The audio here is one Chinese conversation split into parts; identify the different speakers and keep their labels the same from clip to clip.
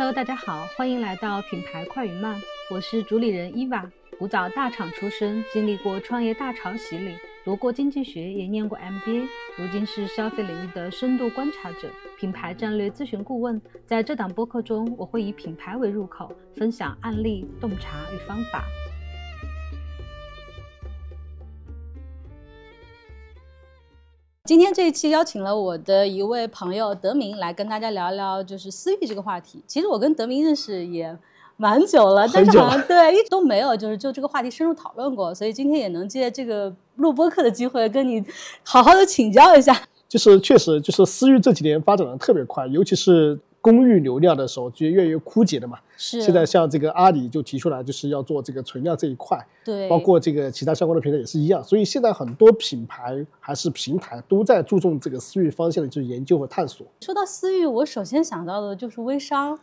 Speaker 1: Hello，大家好，欢迎来到品牌快与慢，我是主理人伊娃。古早大厂出身，经历过创业大潮洗礼，读过经济学，也念过 MBA，如今是消费领域的深度观察者、品牌战略咨询顾问。在这档播客中，我会以品牌为入口，分享案例、洞察与方法。今天这一期邀请了我的一位朋友德明来跟大家聊聊，就是私域这个话题。其实我跟德明认识也蛮久了，但是好像对一直都没有就是就这个话题深入讨论过，所以今天也能借这个录播课的机会跟你好好的请教一下。
Speaker 2: 就是确实就是私域这几年发展的特别快，尤其是。公域流量的时候就越来越枯竭的嘛。
Speaker 1: 是。
Speaker 2: 现在像这个阿里就提出来，就是要做这个存量这一块。
Speaker 1: 对。
Speaker 2: 包括这个其他相关的平台也是一样，所以现在很多品牌还是平台都在注重这个私域方向的就是研究和探索。
Speaker 1: 说到私域，我首先想到的就是微商。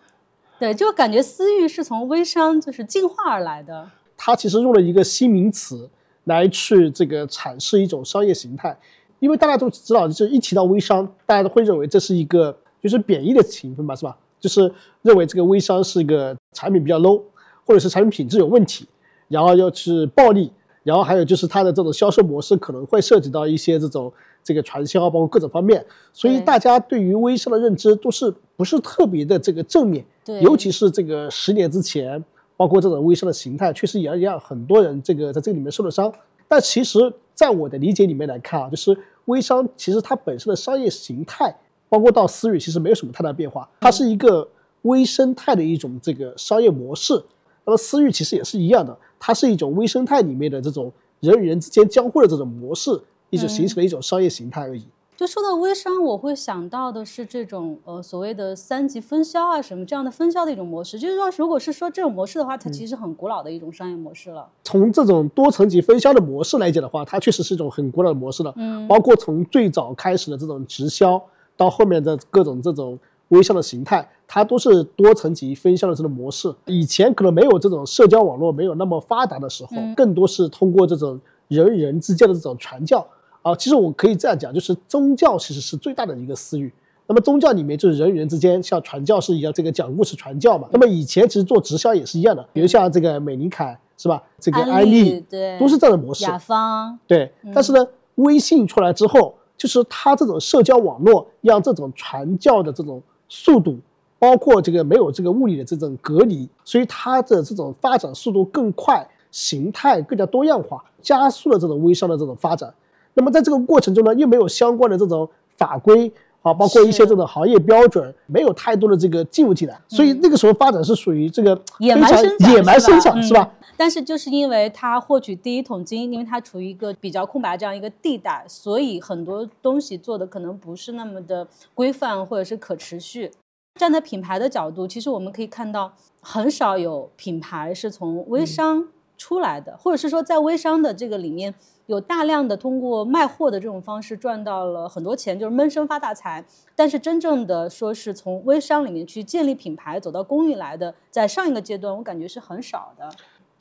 Speaker 1: 对，就感觉私域是从微商就是进化而来的。
Speaker 2: 它其实用了一个新名词来去这个阐释一种商业形态，因为大家都知道，就是一提到微商，大家都会认为这是一个。就是贬义的成分吧，是吧？就是认为这个微商是一个产品比较 low，或者是产品品质有问题，然后又是暴利，然后还有就是它的这种销售模式可能会涉及到一些这种这个传销，包括各种方面。所以大家对于微商的认知都是不是特别的这个正面。
Speaker 1: 对，
Speaker 2: 尤其是这个十年之前，包括这种微商的形态，确实也一样，很多人这个在这个里面受了伤。但其实，在我的理解里面来看啊，就是微商其实它本身的商业形态。包括到私域，其实没有什么太大变化，它是一个微生态的一种这个商业模式。那么私域其实也是一样的，它是一种微生态里面的这种人与人之间交互的这种模式，一直形成了一种商业形态而已。
Speaker 1: 就说到微商，我会想到的是这种呃所谓的三级分销啊什么这样的分销的一种模式。就是说，如果是说这种模式的话，它其实很古老的一种商业模式了。
Speaker 2: 从这种多层级分销的模式来讲的话，它确实是一种很古老的模式了。嗯，包括从最早开始的这种直销。到后面的各种这种微商的形态，它都是多层级分销的这种模式。以前可能没有这种社交网络没有那么发达的时候，更多是通过这种人与人之间的这种传教啊。其实我可以这样讲，就是宗教其实是最大的一个私域。那么宗教里面就是人与人之间像传教士一样，这个讲故事传教嘛。那么以前其实做直销也是一样的，比如像这个美尼凯是吧？这个安利
Speaker 1: 对，
Speaker 2: 都是这样的模式。
Speaker 1: 甲方
Speaker 2: 对，但是呢，微信出来之后。就是它这种社交网络，让这种传教的这种速度，包括这个没有这个物理的这种隔离，所以它的这种发展速度更快，形态更加多样化，加速了这种微商的这种发展。那么在这个过程中呢，又没有相关的这种法规啊，包括一些这种行业标准，没有太多的这个进入进来，所以那个时候发展是属于这个
Speaker 1: 野蛮生长
Speaker 2: 野蛮生长，是吧？
Speaker 1: 但是就是因为它获取第一桶金，因为它处于一个比较空白这样一个地带，所以很多东西做的可能不是那么的规范或者是可持续。站在品牌的角度，其实我们可以看到，很少有品牌是从微商出来的，或者是说在微商的这个里面有大量的通过卖货的这种方式赚到了很多钱，就是闷声发大财。但是真正的说是从微商里面去建立品牌走到公寓来的，在上一个阶段，我感觉是很少的。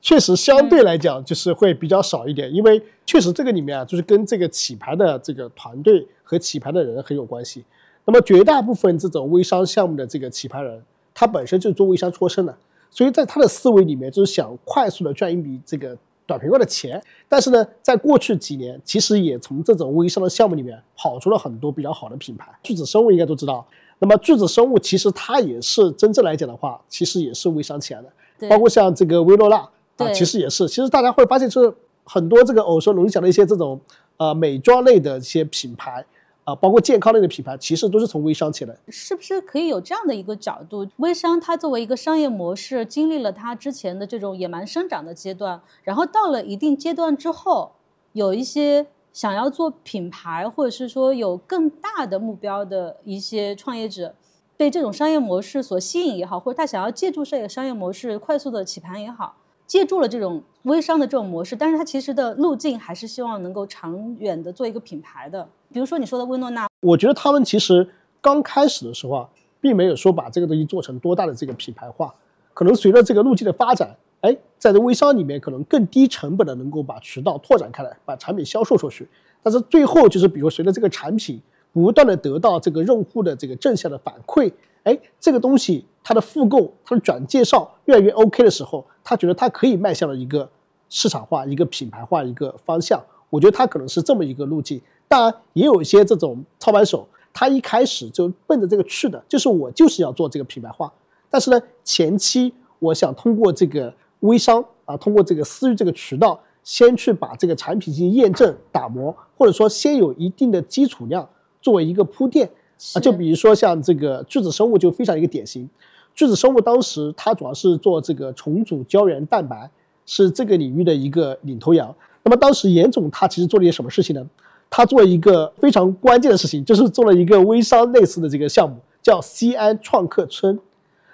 Speaker 2: 确实，相对来讲就是会比较少一点，因为确实这个里面啊，就是跟这个起牌的这个团队和起牌的人很有关系。那么绝大部分这种微商项目的这个起牌人，他本身就是做微商出身的，所以在他的思维里面就是想快速的赚一笔这个短平快的钱。但是呢，在过去几年，其实也从这种微商的项目里面跑出了很多比较好的品牌。巨子生物应该都知道，那么巨子生物其实它也是真正来讲的话，其实也是微商起来的，包括像这个薇诺娜。啊，其实也是，其实大家会发现，就是很多这个耳熟能详的一些这种呃美妆类的一些品牌啊，包括健康类的品牌，其实都是从微商起来。
Speaker 1: 是不是可以有这样的一个角度？微商它作为一个商业模式，经历了它之前的这种野蛮生长的阶段，然后到了一定阶段之后，有一些想要做品牌，或者是说有更大的目标的一些创业者，被这种商业模式所吸引也好，或者他想要借助这个商业模式快速的起盘也好。借助了这种微商的这种模式，但是它其实的路径还是希望能够长远的做一个品牌的。比如说你说的薇诺娜，
Speaker 2: 我觉得他们其实刚开始的时候啊，并没有说把这个东西做成多大的这个品牌化。可能随着这个路径的发展，哎，在这微商里面可能更低成本的能够把渠道拓展开来，把产品销售出去。但是最后就是，比如随着这个产品不断的得到这个用户的这个正向的反馈，哎，这个东西它的复购、它的转介绍越来越 OK 的时候，他觉得他可以迈向了一个市场化、一个品牌化一个方向。我觉得他可能是这么一个路径。当然，也有一些这种操盘手，他一开始就奔着这个去的，就是我就是要做这个品牌化。但是呢，前期我想通过这个微商啊，通过这个私域这个渠道，先去把这个产品进行验证、打磨，或者说先有一定的基础量作为一个铺垫啊。就比如说像这个巨子生物就非常一个典型，巨子生物当时它主要是做这个重组胶原蛋白，是这个领域的一个领头羊。那么当时严总他其实做了一些什么事情呢？他做了一个非常关键的事情，就是做了一个微商类似的这个项目，叫西安创客村。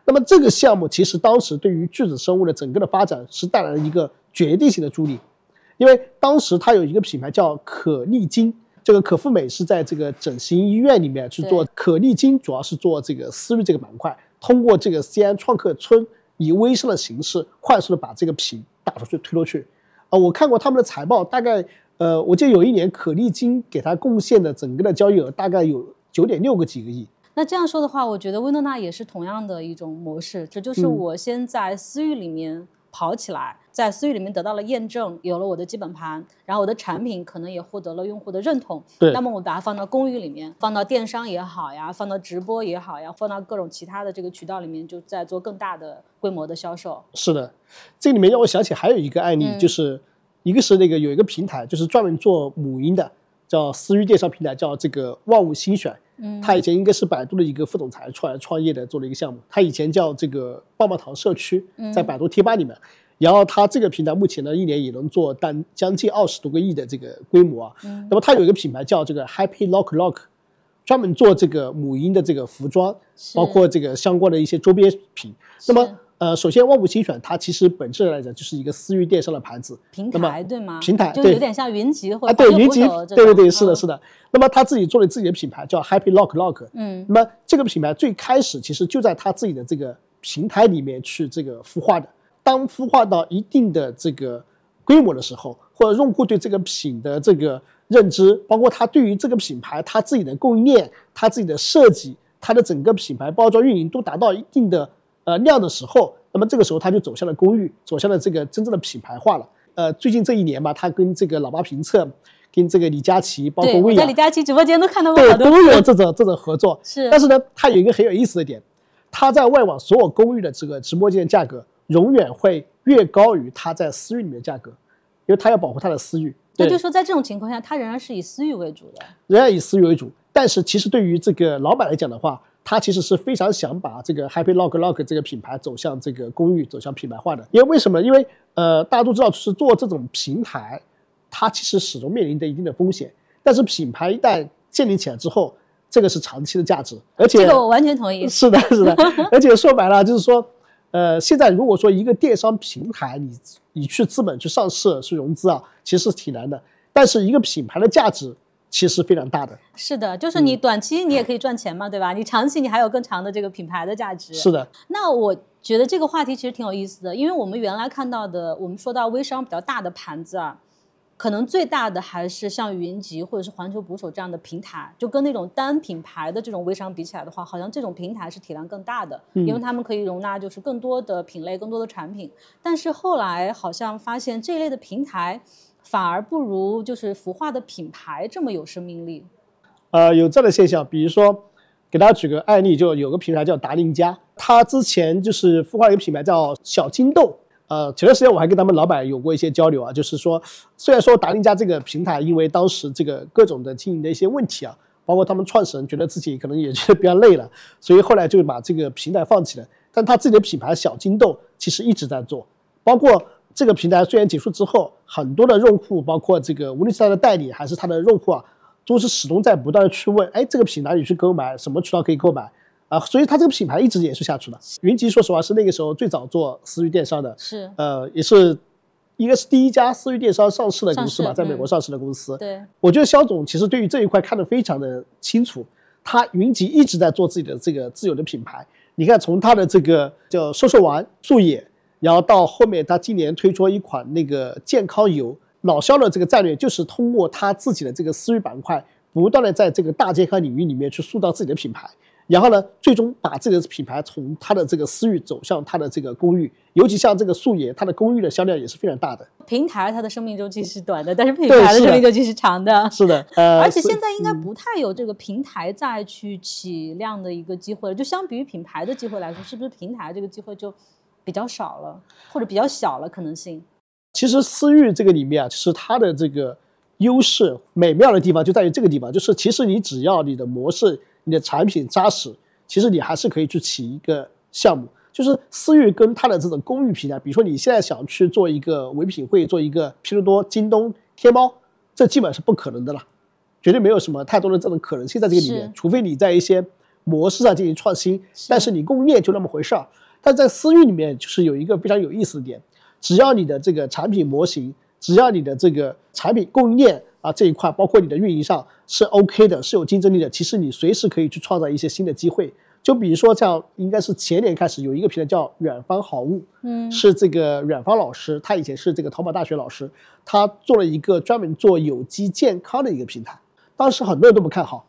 Speaker 2: 那么这个项目其实当时对于巨子生物的整个的发展是带来了一个决定性的助力，因为当时它有一个品牌叫可丽金，这个可复美是在这个整形医院里面去做，可丽金主要是做这个私域这个板块，通过这个西安创客村以微商的形式快速的把这个品打出去推出去。啊，我看过他们的财报，大概呃，我记得有一年可丽金给他贡献的整个的交易额大概有九点六个几个亿。
Speaker 1: 那这样说的话，我觉得薇诺娜也是同样的一种模式，这就是我先在私域里面跑起来，在私域里面得到了验证，有了我的基本盘，然后我的产品可能也获得了用户的认同。
Speaker 2: 对。
Speaker 1: 那么我把它放到公域里面，放到电商也好呀，放到直播也好呀，放到各种其他的这个渠道里面，就在做更大的规模的销售。
Speaker 2: 是的，这里面让我想起还有一个案例，就是一个是那个有一个平台，就是专门做母婴的，叫私域电商平台，叫这个万物新选。嗯他以前应该是百度的一个副总裁出来创业的，做了一个项目。他以前叫这个棒棒糖社区，在百度贴吧里面。然后他这个平台目前呢，一年也能做单将近二十多个亿的这个规模啊。那么他有一个品牌叫这个 Happy Lock Lock，专门做这个母婴的这个服装，包括这个相关的一些周边品。那么。呃，首先，万物精选它其实本质来讲就是一个私域电商的盘子
Speaker 1: 平台，对吗？
Speaker 2: 平台
Speaker 1: 就有点像云集或者
Speaker 2: 对云集，对对对，是的，是的。那么他自己做了自己的品牌叫 Happy Lock Lock，嗯，那么这个品牌最开始其实就在他自己的这个平台里面去这个孵化的。当孵化到一定的这个规模的时候，或者用户对这个品的这个认知，包括他对于这个品牌他自己的供应链、他自己的设计、他的整个品牌包装运营都达到一定的。呃，量的时候，那么这个时候他就走向了公寓，走向了这个真正的品牌化了。呃，最近这一年吧，他跟这个老妈评测，跟这个李佳琦，包括薇娅，
Speaker 1: 在李佳琦直播间都看到
Speaker 2: 过对，都有这种这种合作。
Speaker 1: 是，
Speaker 2: 但是呢，他有一个很有意思的点，他在外网所有公寓的这个直播间的价格，永远会越高于他在私域里面的价格，因为他要保护他的私域。
Speaker 1: 那就说在这种情况下，他仍然是以私域为主的，
Speaker 2: 仍然以私域为主。但是其实对于这个老板来讲的话，他其实是非常想把这个 Happy Log Log 这个品牌走向这个公寓，走向品牌化的。因为为什么？因为呃，大家都知道，是做这种平台，它其实始终面临着一定的风险。但是品牌一旦建立起来之后，这个是长期的价值。而且
Speaker 1: 这个我完全同意。
Speaker 2: 是的，是的。而且说白了，就是说，呃，现在如果说一个电商平台，你你去资本去上市去融资啊，其实挺难的。但是一个品牌的价值。其实非常大的，
Speaker 1: 是的，就是你短期你也可以赚钱嘛，对吧？你长期你还有更长的这个品牌的价值。
Speaker 2: 是的。
Speaker 1: 那我觉得这个话题其实挺有意思的，因为我们原来看到的，我们说到微商比较大的盘子啊，可能最大的还是像云集或者是环球捕手这样的平台，就跟那种单品牌的这种微商比起来的话，好像这种平台是体量更大的，因为他们可以容纳就是更多的品类、更多的产品。但是后来好像发现这一类的平台。反而不如就是孵化的品牌这么有生命力，
Speaker 2: 呃，有这样的现象，比如说，给大家举个案例，就有个品牌叫达令家，他之前就是孵化一个品牌叫小金豆，呃，前段时间我还跟他们老板有过一些交流啊，就是说，虽然说达令家这个平台因为当时这个各种的经营的一些问题啊，包括他们创始人觉得自己可能也觉得比较累了，所以后来就把这个平台放弃了，但他自己的品牌小金豆其实一直在做，包括。这个平台虽然结束之后，很多的用户，包括这个无论是他的代理还是他的用户啊，都是始终在不断的去问，哎，这个品哪里去购买，什么渠道可以购买啊？所以它这个品牌一直延续下去了。云集说实话是那个时候最早做私域电商的，
Speaker 1: 是
Speaker 2: 呃，也是应该是第一家私域电商上市的公司吧，在美国上市的公司。
Speaker 1: 对，
Speaker 2: 我觉得肖总其实对于这一块看得非常的清楚，他云集一直在做自己的这个自有的品牌。你看，从他的这个叫瘦瘦丸、素野。然后到后面，他今年推出一款那个健康油，老肖的这个战略就是通过他自己的这个私域板块，不断的在这个大健康领域里面去塑造自己的品牌。然后呢，最终把自己的品牌从他的这个私域走向他的这个公域，尤其像这个素颜，它的公域的销量也是非常大的。
Speaker 1: 平台它的生命周期是短的，但是品牌的生命周期是长的。
Speaker 2: 是的，呃，
Speaker 1: 而且现在应该不太有这个平台再去起量的一个机会了。就相比于品牌的机会来说，是不是平台这个机会就比较少了，或者比较小了可能性？
Speaker 2: 其实私域这个里面啊，是它的这个优势美妙的地方就在于这个地方，就是其实你只要你的模式。你的产品扎实，其实你还是可以去起一个项目。就是私域跟它的这种公域平台，比如说你现在想去做一个唯品会，做一个拼多多、京东、天猫，这基本是不可能的了，绝对没有什么太多的这种可能性在这个里面。除非你在一些模式上进行创新，但是你供应链就那么回事儿。但在私域里面，就是有一个非常有意思的点，只要你的这个产品模型，只要你的这个产品供应链。啊，这一块包括你的运营上是 OK 的，是有竞争力的。其实你随时可以去创造一些新的机会。就比如说，像应该是前年开始有一个平台叫远方好物，嗯，是这个远方老师，他以前是这个淘宝大学老师，他做了一个专门做有机健康的一个平台。当时很多人都不看好，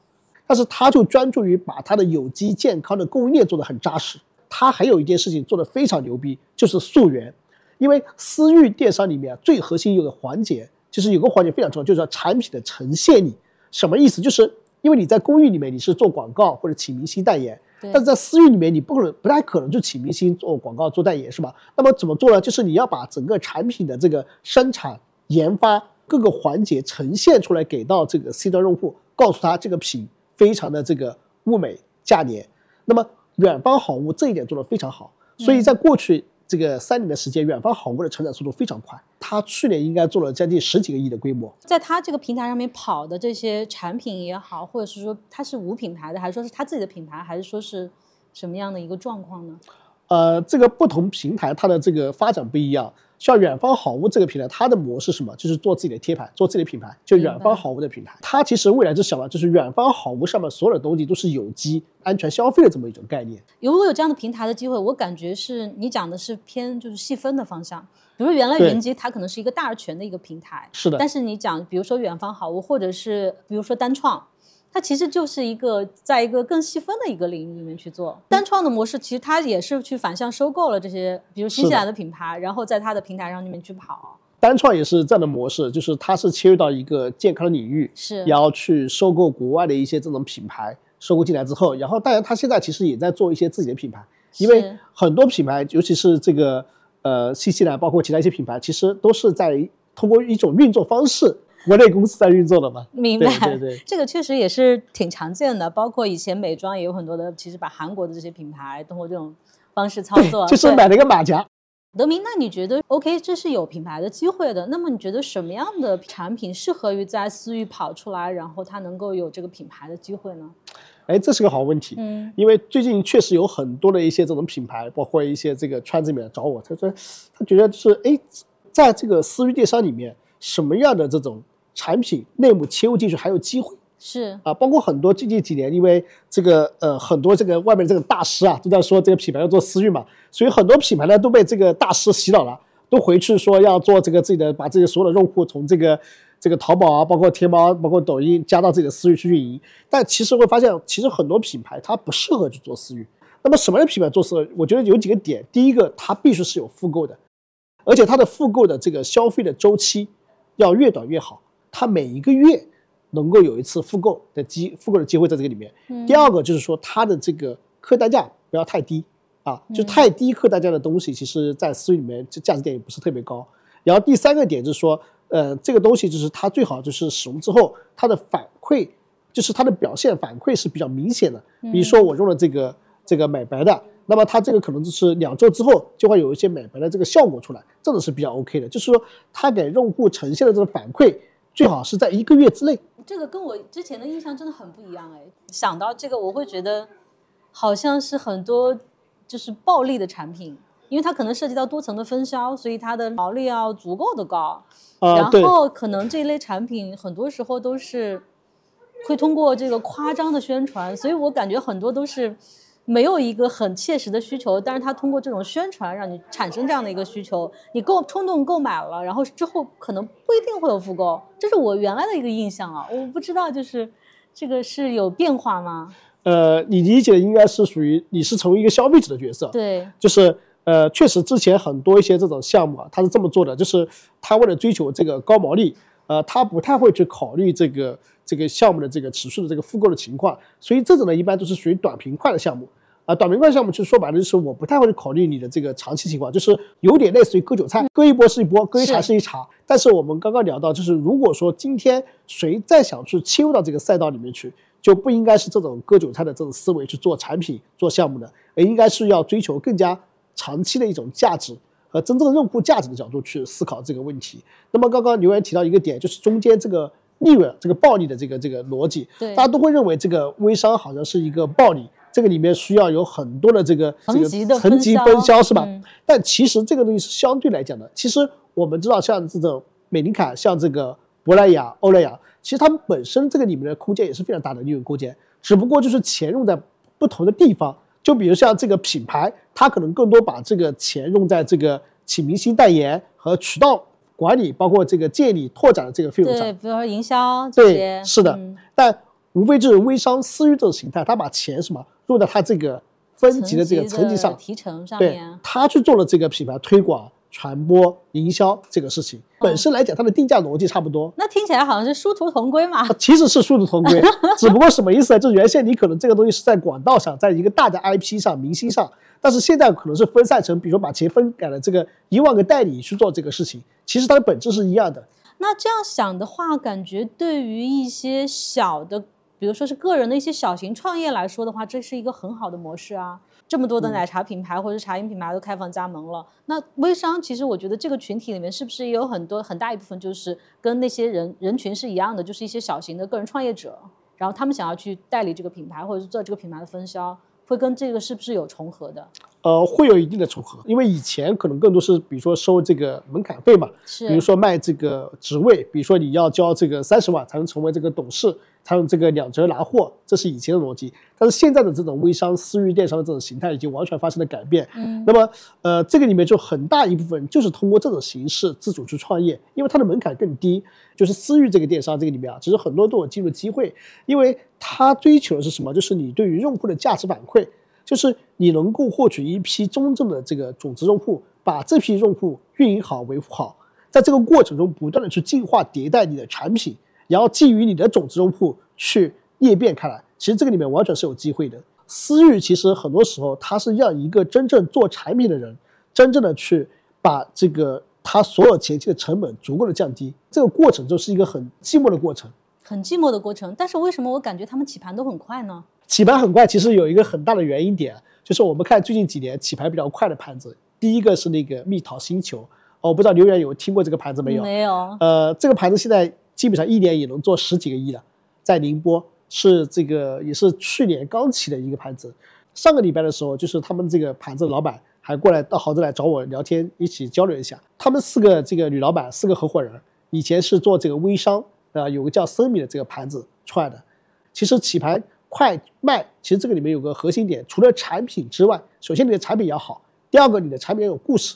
Speaker 2: 但是他就专注于把他的有机健康的供应链做得很扎实。他还有一件事情做得非常牛逼，就是溯源。因为私域电商里面最核心有个环节。就是有个环节非常重要，就是产品的呈现力。什么意思？就是因为你在公域里面你是做广告或者请明星代言，但是在私域里面你不可能不太可能就请明星做广告做代言，是吧？那么怎么做呢？就是你要把整个产品的这个生产、研发各个环节呈现出来，给到这个 C 端用户，告诉他这个品非常的这个物美价廉。那么远方好物这一点做得非常好，所以在过去。这个三年的时间，远方好物的成长速度非常快。它去年应该做了将近十几个亿的规模。
Speaker 1: 在它这个平台上面跑的这些产品也好，或者是说它是无品牌的，还是说是它自己的品牌，还是说是什么样的一个状况呢？
Speaker 2: 呃，这个不同平台它的这个发展不一样。像远方好物这个平台，它的模式什么？就是做自己的贴牌，做自己的品牌，就远方好物的品牌。它其实未来就想了，就是远方好物上面所有的东西都是有机、安全消费的这么一种概念。
Speaker 1: 如果有这样的平台的机会，我感觉是你讲的是偏就是细分的方向。比如原来云集它可能是一个大而全的一个平台，
Speaker 2: 是的。
Speaker 1: 但是你讲，比如说远方好物，或者是比如说单创。它其实就是一个在一个更细分的一个领域里面去做单创的模式，其实它也是去反向收购了这些，比如新西兰的品牌，然后在它的平台上里面去跑。
Speaker 2: 单创也是这样的模式，就是它是切入到一个健康的领域，
Speaker 1: 是，
Speaker 2: 然后去收购国外的一些这种品牌，收购进来之后，然后当然它现在其实也在做一些自己的品牌，因为很多品牌，尤其是这个呃新西兰，包括其他一些品牌，其实都是在通过一种运作方式。国内公司在运作的吧？
Speaker 1: 明白，
Speaker 2: 对对，
Speaker 1: 这个确实也是挺常见的。包括以前美妆也有很多的，其实把韩国的这些品牌通过这种方式操作，
Speaker 2: 就是买了一个马甲。
Speaker 1: 德明，那你觉得 OK，这是有品牌的机会的。那么你觉得什么样的产品适合于在私域跑出来，然后它能够有这个品牌的机会呢？
Speaker 2: 哎，这是个好问题。嗯，因为最近确实有很多的一些这种品牌，包括一些这个圈子里面找我，他说他觉得是哎，在这个私域电商里面，什么样的这种。产品内幕切入进去还有机会，
Speaker 1: 是
Speaker 2: 啊，包括很多最近几年，因为这个呃很多这个外面这个大师啊都在说这个品牌要做私域嘛，所以很多品牌呢都被这个大师洗脑了，都回去说要做这个自己的，把自己所有的用户从这个这个淘宝啊，包括天猫，包括抖音加到自己的私域去运营。但其实会发现，其实很多品牌它不适合去做私域。那么什么样的品牌做私域？我觉得有几个点，第一个，它必须是有复购的，而且它的复购的这个消费的周期要越短越好。它每一个月能够有一次复购的机复购的机会在这个里面。第二个就是说它的这个客单价不要太低啊，就太低客单价的东西，其实在私域里面这价值点也不是特别高。然后第三个点就是说，呃，这个东西就是它最好就是使用之后它的反馈，就是它的表现反馈是比较明显的。比如说我用了这个这个美白的，那么它这个可能就是两周之后就会有一些美白的这个效果出来，这种是比较 OK 的。就是说它给用户呈现的这个反馈。最好是在一个月之内。
Speaker 1: 这个跟我之前的印象真的很不一样哎。想到这个，我会觉得好像是很多就是暴利的产品，因为它可能涉及到多层的分销，所以它的毛利要足够的高。然后可能这一类产品很多时候都是会通过这个夸张的宣传，所以我感觉很多都是。没有一个很切实的需求，但是他通过这种宣传让你产生这样的一个需求，你购冲动购买了，然后之后可能不一定会有复购，这是我原来的一个印象啊，我不知道就是这个是有变化吗？
Speaker 2: 呃，你理解的应该是属于你是从一个消费者的角色，
Speaker 1: 对，
Speaker 2: 就是呃，确实之前很多一些这种项目啊，他是这么做的，就是他为了追求这个高毛利，呃，他不太会去考虑这个这个项目的这个持续的这个复购的情况，所以这种呢，一般都是属于短平快的项目。啊，短平快项目就说白了就是我不太会去考虑你的这个长期情况，就是有点类似于割韭菜，割一波是一波，割一茬是一茬。但是我们刚刚聊到，就是如果说今天谁再想去切入到这个赛道里面去，就不应该是这种割韭菜的这种思维去做产品、做项目的，而应该是要追求更加长期的一种价值和真正的用户价值的角度去思考这个问题。那么刚刚刘源提到一个点，就是中间这个利润、这个暴利的这个这个逻辑，
Speaker 1: 对
Speaker 2: 大家都会认为这个微商好像是一个暴利。这个里面需要有很多的这个这
Speaker 1: 层级的
Speaker 2: 个层级
Speaker 1: 分销
Speaker 2: 是吧？
Speaker 1: 嗯
Speaker 2: 但其实这个东西是相对来讲的。其实我们知道，像这种美林卡，像这个珀莱雅、欧莱雅，其实他们本身这个里面的空间也是非常大的利润空间，只不过就是钱用在不同的地方。就比如像这个品牌，它可能更多把这个钱用在这个请明星代言和渠道管理，包括这个建立拓展的这个费用上
Speaker 1: 对，。比如说营销这些
Speaker 2: 对，，是的，
Speaker 1: 嗯
Speaker 2: 但无非就是微商私域这种形态，他把钱什么用在他这个分级的这个层级上，
Speaker 1: 提成上
Speaker 2: 对，他去做了这个品牌推广、传播、营销这个事情。本身来讲，它的定价逻辑差不多，
Speaker 1: 那听起来好像是殊途同归嘛。
Speaker 2: 其实是殊途同归，只不过什么意思呢？就是原先你可能这个东西是在管道上，在一个大的 IP 上、明星上，但是现在可能是分散成，比如说把钱分给了这个一万个代理去做这个事情，其实它的本质是一样的。
Speaker 1: 那这样想的话，感觉对于一些小的，比如说是个人的一些小型创业来说的话，这是一个很好的模式啊。这么多的奶茶品牌或者茶饮品牌都开放加盟了，那微商其实我觉得这个群体里面是不是也有很多很大一部分就是跟那些人人群是一样的，就是一些小型的个人创业者，然后他们想要去代理这个品牌或者是做这个品牌的分销，会跟这个是不是有重合的？
Speaker 2: 呃，会有一定的重合，因为以前可能更多是，比如说收这个门槛费嘛，
Speaker 1: 是，
Speaker 2: 比如说卖这个职位，比如说你要交这个三十万才能成为这个董事，才能这个两折拿货，这是以前的逻辑。但是现在的这种微商、私域电商的这种形态已经完全发生了改变。
Speaker 1: 嗯，
Speaker 2: 那么，呃，这个里面就很大一部分就是通过这种形式自主去创业，因为它的门槛更低。就是私域这个电商这个里面啊，其实很多都有进入机会，因为它追求的是什么？就是你对于用户的价值反馈，就是你能够获取一批真正的这个种子用户，把这批用户运营好、维护好，在这个过程中不断的去进化迭代你的产品，然后基于你的种子用户去裂变开来。其实这个里面完全是有机会的。私域其实很多时候它是让一个真正做产品的人，真正的去把这个他所有前期的成本足够的降低，这个过程就是一个很寂寞的过程。
Speaker 1: 很寂寞的过程。但是为什么我感觉他们起盘都很快呢？
Speaker 2: 起盘很快，其实有一个很大的原因点，就是我们看最近几年起盘比较快的盘子，第一个是那个蜜桃星球，哦，我不知道刘源有听过这个盘子没有？
Speaker 1: 没有。
Speaker 2: 呃，这个盘子现在基本上一年也能做十几个亿了，在宁波是这个也是去年刚起的一个盘子。上个礼拜的时候，就是他们这个盘子的老板还过来到杭州来找我聊天，一起交流一下。他们四个这个女老板，四个合伙人，以前是做这个微商，啊、有个叫森米的这个盘子出来的。其实起盘快卖，其实这个里面有个核心点，除了产品之外，首先你的产品要好，第二个你的产品要有故事，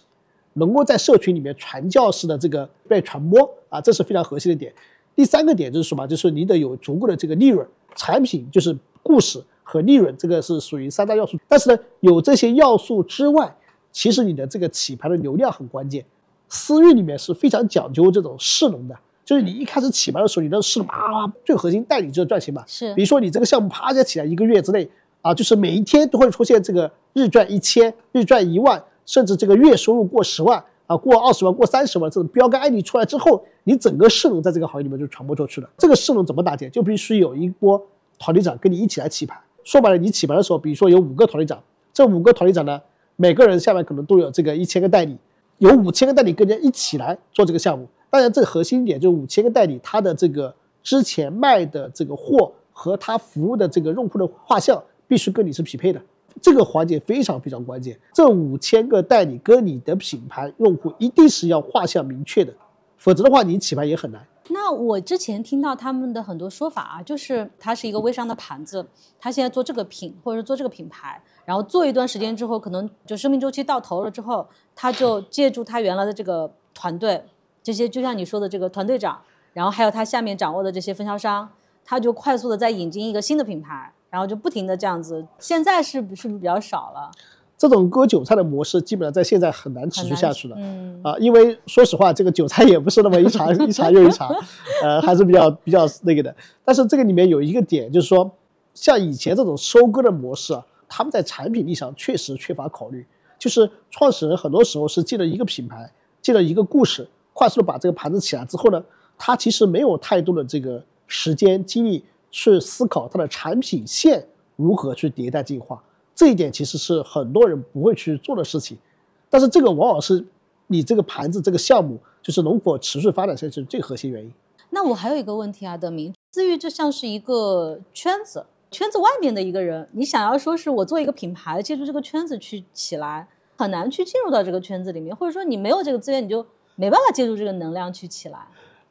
Speaker 2: 能够在社群里面传教式的这个被传播啊，这是非常核心的点。第三个点就是什么？就是你得有足够的这个利润，产品就是故事和利润，这个是属于三大要素。但是呢，有这些要素之外，其实你的这个起盘的流量很关键。私域里面是非常讲究这种势能的，就是你一开始起盘的时候，你的势能啊，最核心代理就是赚钱嘛。
Speaker 1: 是
Speaker 2: 比如说你这个项目啪一下起来，一个月之内啊，就是每一天都会出现这个日赚一千、日赚一万，甚至这个月收入过十万啊，过二十万、过三十万这种标杆案例出来之后，你整个势能在这个行业里面就传播出去了。这个势能怎么搭建？就必须有一波团队长跟你一起来起盘。说白了，你起盘的时候，比如说有五个团队长，这五个团队长呢，每个人下面可能都有这个一千个代理，有五千个代理跟着一起来做这个项目。当然，这个核心点就是五千个代理，他的这个之前卖的这个货和他服务的这个用户的画像必须跟你是匹配的，这个环节非常非常关键。这五千个代理跟你的品牌用户一定是要画像明确的，否则的话你起盘也很难。
Speaker 1: 那我之前听到他们的很多说法啊，就是它是一个微商的盘子，他现在做这个品或者是做这个品牌，然后做一段时间之后，可能就生命周期到头了之后，他就借助他原来的这个团队，这些就像你说的这个团队长，然后还有他下面掌握的这些分销商，他就快速的在引进一个新的品牌，然后就不停的这样子。现在是不是比较少了？
Speaker 2: 这种割韭菜的模式，基本上在现在很难持续下去了。
Speaker 1: 嗯
Speaker 2: 啊，因为说实话，这个韭菜也不是那么一茬一茬又一茬，呃，还是比较比较那个的。但是这个里面有一个点，就是说，像以前这种收割的模式啊，他们在产品力上确实缺乏考虑。就是创始人很多时候是借了一个品牌，借了一个故事，快速的把这个盘子起来之后呢，他其实没有太多的这个时间精力去思考它的产品线如何去迭代进化。这一点其实是很多人不会去做的事情，但是这个往往是你这个盘子这个项目就是能否持续发展下去最核心原因。
Speaker 1: 那我还有一个问题啊，德明，思域就像是一个圈子，圈子外面的一个人，你想要说是我做一个品牌，借助这个圈子去起来，很难去进入到这个圈子里面，或者说你没有这个资源，你就没办法借助这个能量去起来。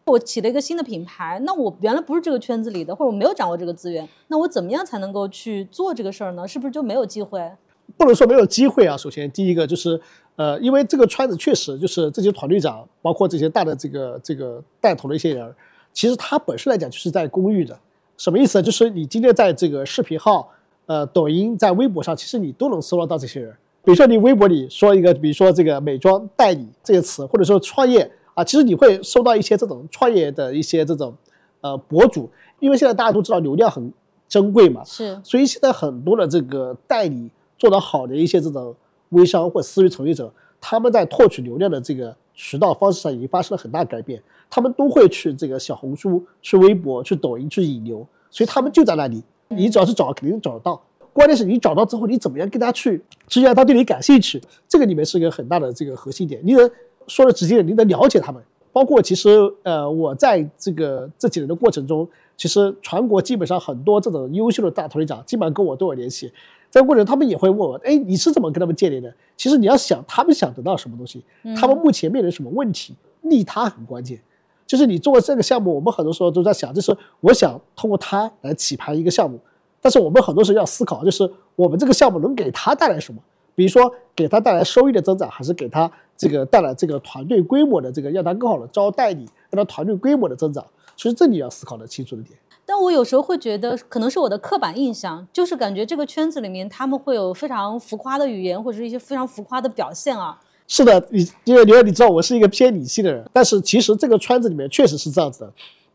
Speaker 1: 我起了一个新的品牌，那我原来不是这个圈子里的，或者我没有掌握这个资源，那我怎么样才能够去做这个事儿呢？是不是就没有机会？
Speaker 2: 不能说没有机会啊。首先，第一个就是，呃，因为这个圈子确实就是这些团队长，包括这些大的这个这个带头的一些人，其实他本身来讲就是在公寓的。什么意思？就是你今天在这个视频号、呃抖音、在微博上，其实你都能搜得到这些人。比如说你微博里说一个，比如说这个美妆代理这个词，或者说创业。啊，其实你会收到一些这种创业的一些这种，呃，博主，因为现在大家都知道流量很珍贵嘛，
Speaker 1: 是，
Speaker 2: 所以现在很多的这个代理做得好的一些这种微商或私域从业者，他们在获取流量的这个渠道方式上已经发生了很大改变，他们都会去这个小红书、去微博、去抖音去引流，所以他们就在那里，你只要是找，肯定找得到。关键是你找到之后，你怎么样跟他去，只要他对你感兴趣，这个里面是一个很大的这个核心点，你得。说的直接点，你得了解他们。包括其实，呃，我在这个这几年的过程中，其实全国基本上很多这种优秀的大团队长，基本上跟我都有联系。在过程，他们也会问我，哎，你是怎么跟他们建立的？其实你要想，他们想得到什么东西，他们目前面临什么问题，利他很关键。就是你做这个项目，我们很多时候都在想，就是我想通过他来起盘一个项目，但是我们很多时候要思考，就是我们这个项目能给他带来什么？比如说，给他带来收益的增长，还是给他这个带来这个团队规模的这个，让他更好的招代理，让他团队规模的增长。其实这里要思考的清楚一点。
Speaker 1: 但我有时候会觉得，可能是我的刻板印象，就是感觉这个圈子里面他们会有非常浮夸的语言，或者是一些非常浮夸的表现啊。
Speaker 2: 是的，你因为刘你知道我是一个偏理性的人，但是其实这个圈子里面确实是这样子的。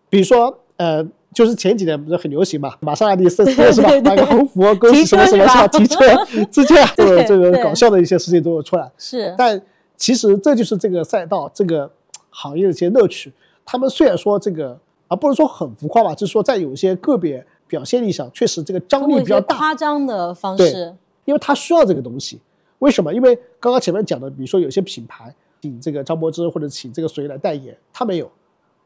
Speaker 2: 比如说，呃。就是前几年不是很流行嘛，玛莎拉蒂赛车是吧？买个横幅，恭喜什么什么上提车，之前 这个这个搞笑的一些事情都有出来。
Speaker 1: 是，
Speaker 2: 但其实这就是这个赛道这个行业的一些乐趣。他们虽然说这个啊，不能说很浮夸吧，就是说在有一些个别表现力上，确实这个张力比较大，
Speaker 1: 夸张的方式。
Speaker 2: 因为他需要这个东西。为什么？因为刚刚前面讲的，比如说有些品牌请这个张柏芝或者请这个谁来代言，他没有，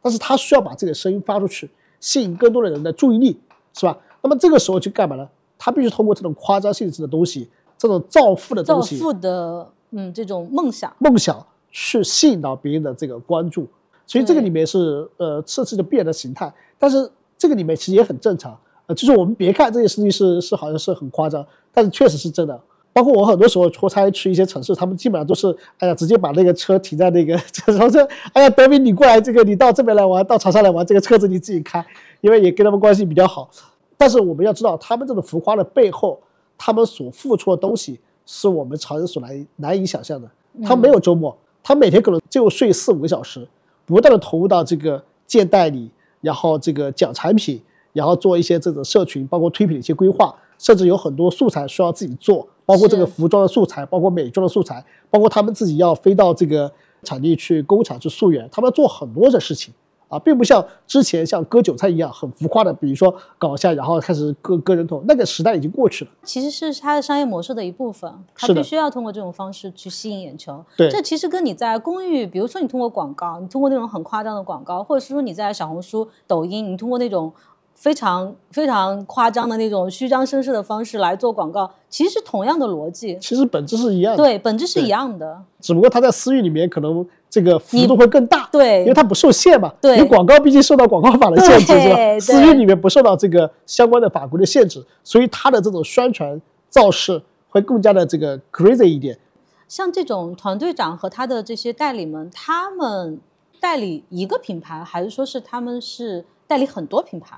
Speaker 2: 但是他需要把这个声音发出去。吸引更多的人的注意力，是吧？那么这个时候去干嘛呢？他必须通过这种夸张性质的东西，这种造富的东西，
Speaker 1: 造富的，嗯，这种梦想，
Speaker 2: 梦想去吸引到别人的这个关注。所以这个里面是呃设置的必然的形态，但是这个里面其实也很正常。呃，就是我们别看这件事情是是好像是很夸张，但是确实是真的。包括我很多时候出差去一些城市，他们基本上都是，哎呀，直接把那个车停在那个，然后说，哎呀，德明你过来，这个你到这边来玩，到长沙来玩，这个车子你自己开，因为也跟他们关系比较好。但是我们要知道，他们这种浮夸的背后，他们所付出的东西是我们常人所难难以想象的。他没有周末，他每天可能就睡四五个小时，不断的投入到这个建代理，然后这个讲产品，然后做一些这种社群，包括推品的一些规划，甚至有很多素材需要自己做。包括这个服装的素材，包括美妆的素材，包括他们自己要飞到这个产地去工厂去溯源，他们要做很多的事情啊，并不像之前像割韭菜一样很浮夸的，比如说搞一下然后开始割割人头，那个时代已经过去了。
Speaker 1: 其实是它的商业模式的一部分，它必须要通过这种方式去吸引眼球。
Speaker 2: 对，
Speaker 1: 这其实跟你在公寓，比如说你通过广告，你通过那种很夸张的广告，或者是说你在小红书、抖音，你通过那种。非常非常夸张的那种虚张声势的方式来做广告，其实同样的逻辑，
Speaker 2: 其实本质是一样
Speaker 1: 的。对，本质是一样的。
Speaker 2: 只不过它在私域里面可能这个幅度会更大，
Speaker 1: 对，
Speaker 2: 因为它不受限嘛。
Speaker 1: 对，
Speaker 2: 因为广告毕竟受到广告法的限制，是吧？私域里面不受到这个相关的法规的限制，所以它的这种宣传造势会更加的这个 crazy 一点。
Speaker 1: 像这种团队长和他的这些代理们，他们代理一个品牌，还是说是他们是代理很多品牌？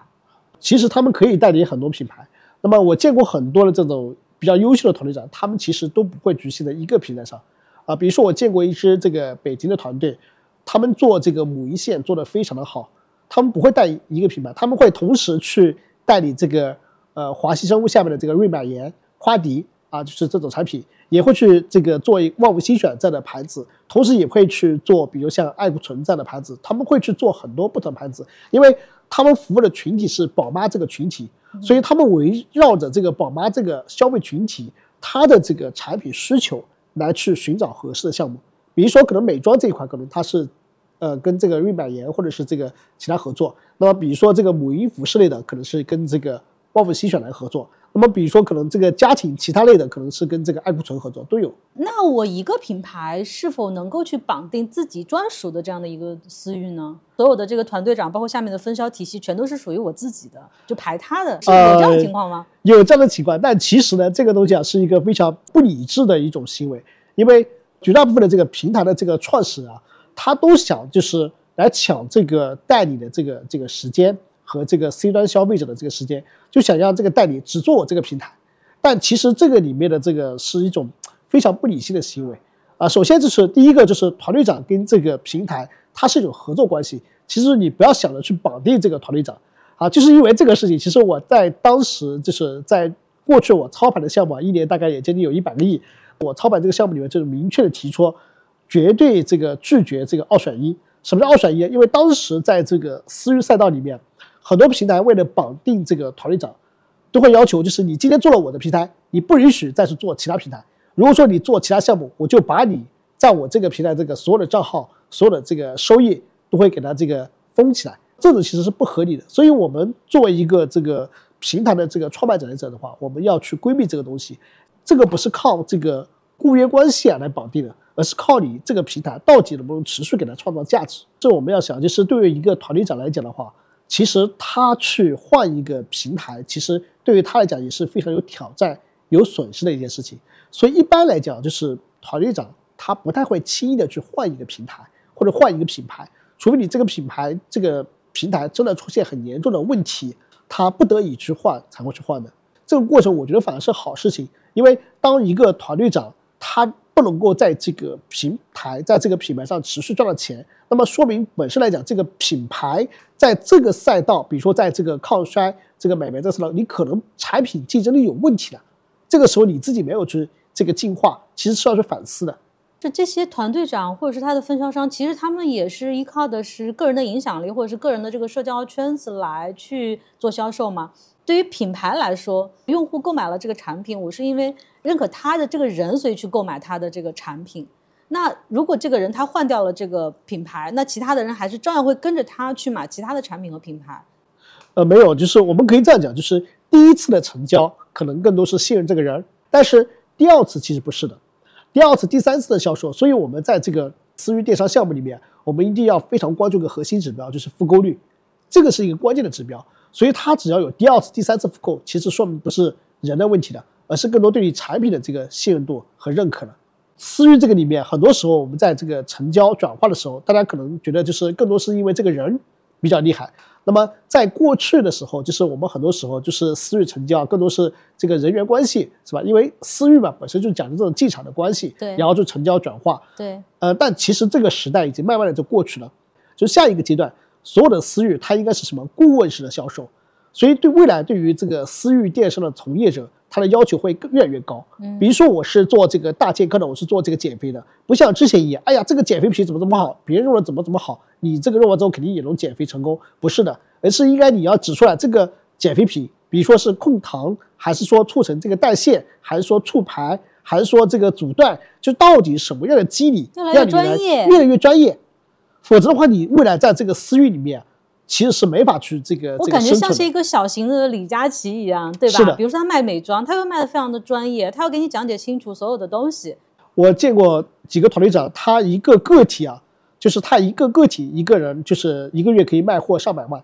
Speaker 2: 其实他们可以代理很多品牌。那么我见过很多的这种比较优秀的团队长，他们其实都不会局限在一个平台上啊。比如说我见过一支这个北京的团队，他们做这个母婴线做得非常的好，他们不会带一个品牌，他们会同时去代理这个呃华西生物下面的这个瑞满盐、夸迪啊，就是这种产品，也会去这个做万物新选这样的牌子，同时也会去做比如像爱固醇这样的牌子，他们会去做很多不同牌子，因为他们服务的群体是宝妈这个群体。所以他们围绕着这个宝妈这个消费群体，他的这个产品需求来去寻找合适的项目。比如说，可能美妆这一块，可能它是，呃，跟这个瑞百颜或者是这个其他合作。那么，比如说这个母婴服饰类的，可能是跟这个旺富西选来合作。那么，比如说可能这个家庭其他类的，可能是跟这个爱库存合作，都有。
Speaker 1: 那我一个品牌是否能够去绑定自己专属的这样的一个私域呢？所有的这个团队长，包括下面的分销体系，全都是属于我自己的，就排他的，是有这样的情况吗？
Speaker 2: 有这样的情况，但其实呢，这个东西啊是一个非常不理智的一种行为，因为绝大部分的这个平台的这个创始人啊，他都想就是来抢这个代理的这个这个时间。和这个 C 端消费者的这个时间，就想让这个代理只做我这个平台，但其实这个里面的这个是一种非常不理性的行为啊。首先就是第一个就是团队长跟这个平台它是一种合作关系，其实你不要想着去绑定这个团队长啊，就是因为这个事情，其实我在当时就是在过去我操盘的项目啊，一年大概也将近有一百个亿，我操盘这个项目里面就是明确的提出，绝对这个拒绝这个二选一。什么叫二选一？因为当时在这个私域赛道里面。很多平台为了绑定这个团队长，都会要求，就是你今天做了我的平台，你不允许再去做其他平台。如果说你做其他项目，我就把你在我这个平台这个所有的账号、所有的这个收益都会给他这个封起来。这种其实是不合理的。所以，我们作为一个这个平台的这个创办者来讲的话，我们要去规避这个东西。这个不是靠这个雇约关系啊来绑定的，而是靠你这个平台到底能不能持续给他创造价值。这我们要想，就是对于一个团队长来讲的话。其实他去换一个平台，其实对于他来讲也是非常有挑战、有损失的一件事情。所以一般来讲，就是团队长他不太会轻易的去换一个平台或者换一个品牌，除非你这个品牌这个平台真的出现很严重的问题，他不得已去换才会去换的。这个过程我觉得反而是好事情，因为当一个团队长他。不能够在这个平台，在这个品牌上持续赚到钱，那么说明本身来讲，这个品牌在这个赛道，比如说在这个抗衰、这个美白这个赛道，你可能产品竞争力有问题的。这个时候你自己没有去这个进化，其实是要去反思的。
Speaker 1: 就这些团队长或者是他的分销商，其实他们也是依靠的是个人的影响力或者是个人的这个社交圈子来去做销售嘛。对于品牌来说，用户购买了这个产品，我是因为认可他的这个人，所以去购买他的这个产品。那如果这个人他换掉了这个品牌，那其他的人还是照样会跟着他去买其他的产品和品牌。
Speaker 2: 呃，没有，就是我们可以这样讲，就是第一次的成交可能更多是信任这个人，但是第二次其实不是的，第二次、第三次的销售，所以我们在这个私域电商项目里面，我们一定要非常关注个核心指标，就是复购率，这个是一个关键的指标。所以它只要有第二次、第三次复购，其实说明不是人的问题的，而是更多对于产品的这个信任度和认可了。私域这个里面，很多时候我们在这个成交转化的时候，大家可能觉得就是更多是因为这个人比较厉害。那么在过去的时候，就是我们很多时候就是私域成交更多是这个人员关系，是吧？因为私域嘛本身就讲究这种技巧的关系，
Speaker 1: 对，
Speaker 2: 然后就成交转化，
Speaker 1: 对。
Speaker 2: 呃，但其实这个时代已经慢慢的就过去了，就下一个阶段。所有的私域，它应该是什么？顾问式的销售，所以对未来对于这个私域电商的从业者，他的要求会越来越高。嗯，比如说我是做这个大健康的，我是做这个减肥的，不像之前一样，哎呀，这个减肥皮怎么怎么好，别人用了怎么怎么好，你这个用完之后肯定也能减肥成功，不是的，而是应该你要指出来这个减肥皮，比如说是控糖，还是说促成这个代谢，还是说促排，还是说这个阻断，就到底什么样的机理，
Speaker 1: 越来越专业。
Speaker 2: 否则的话，你未来在这个私域里面，其实是没法去这个。
Speaker 1: 我感觉像是一个小型的李佳琦一样，对吧？
Speaker 2: 是的。
Speaker 1: 比如说他卖美妆，他又卖的非常的专业，他要给你讲解清楚所有的东西。
Speaker 2: 我见过几个团队长，他一个个体啊，就是他一个个体一个人，就是一个月可以卖货上百万。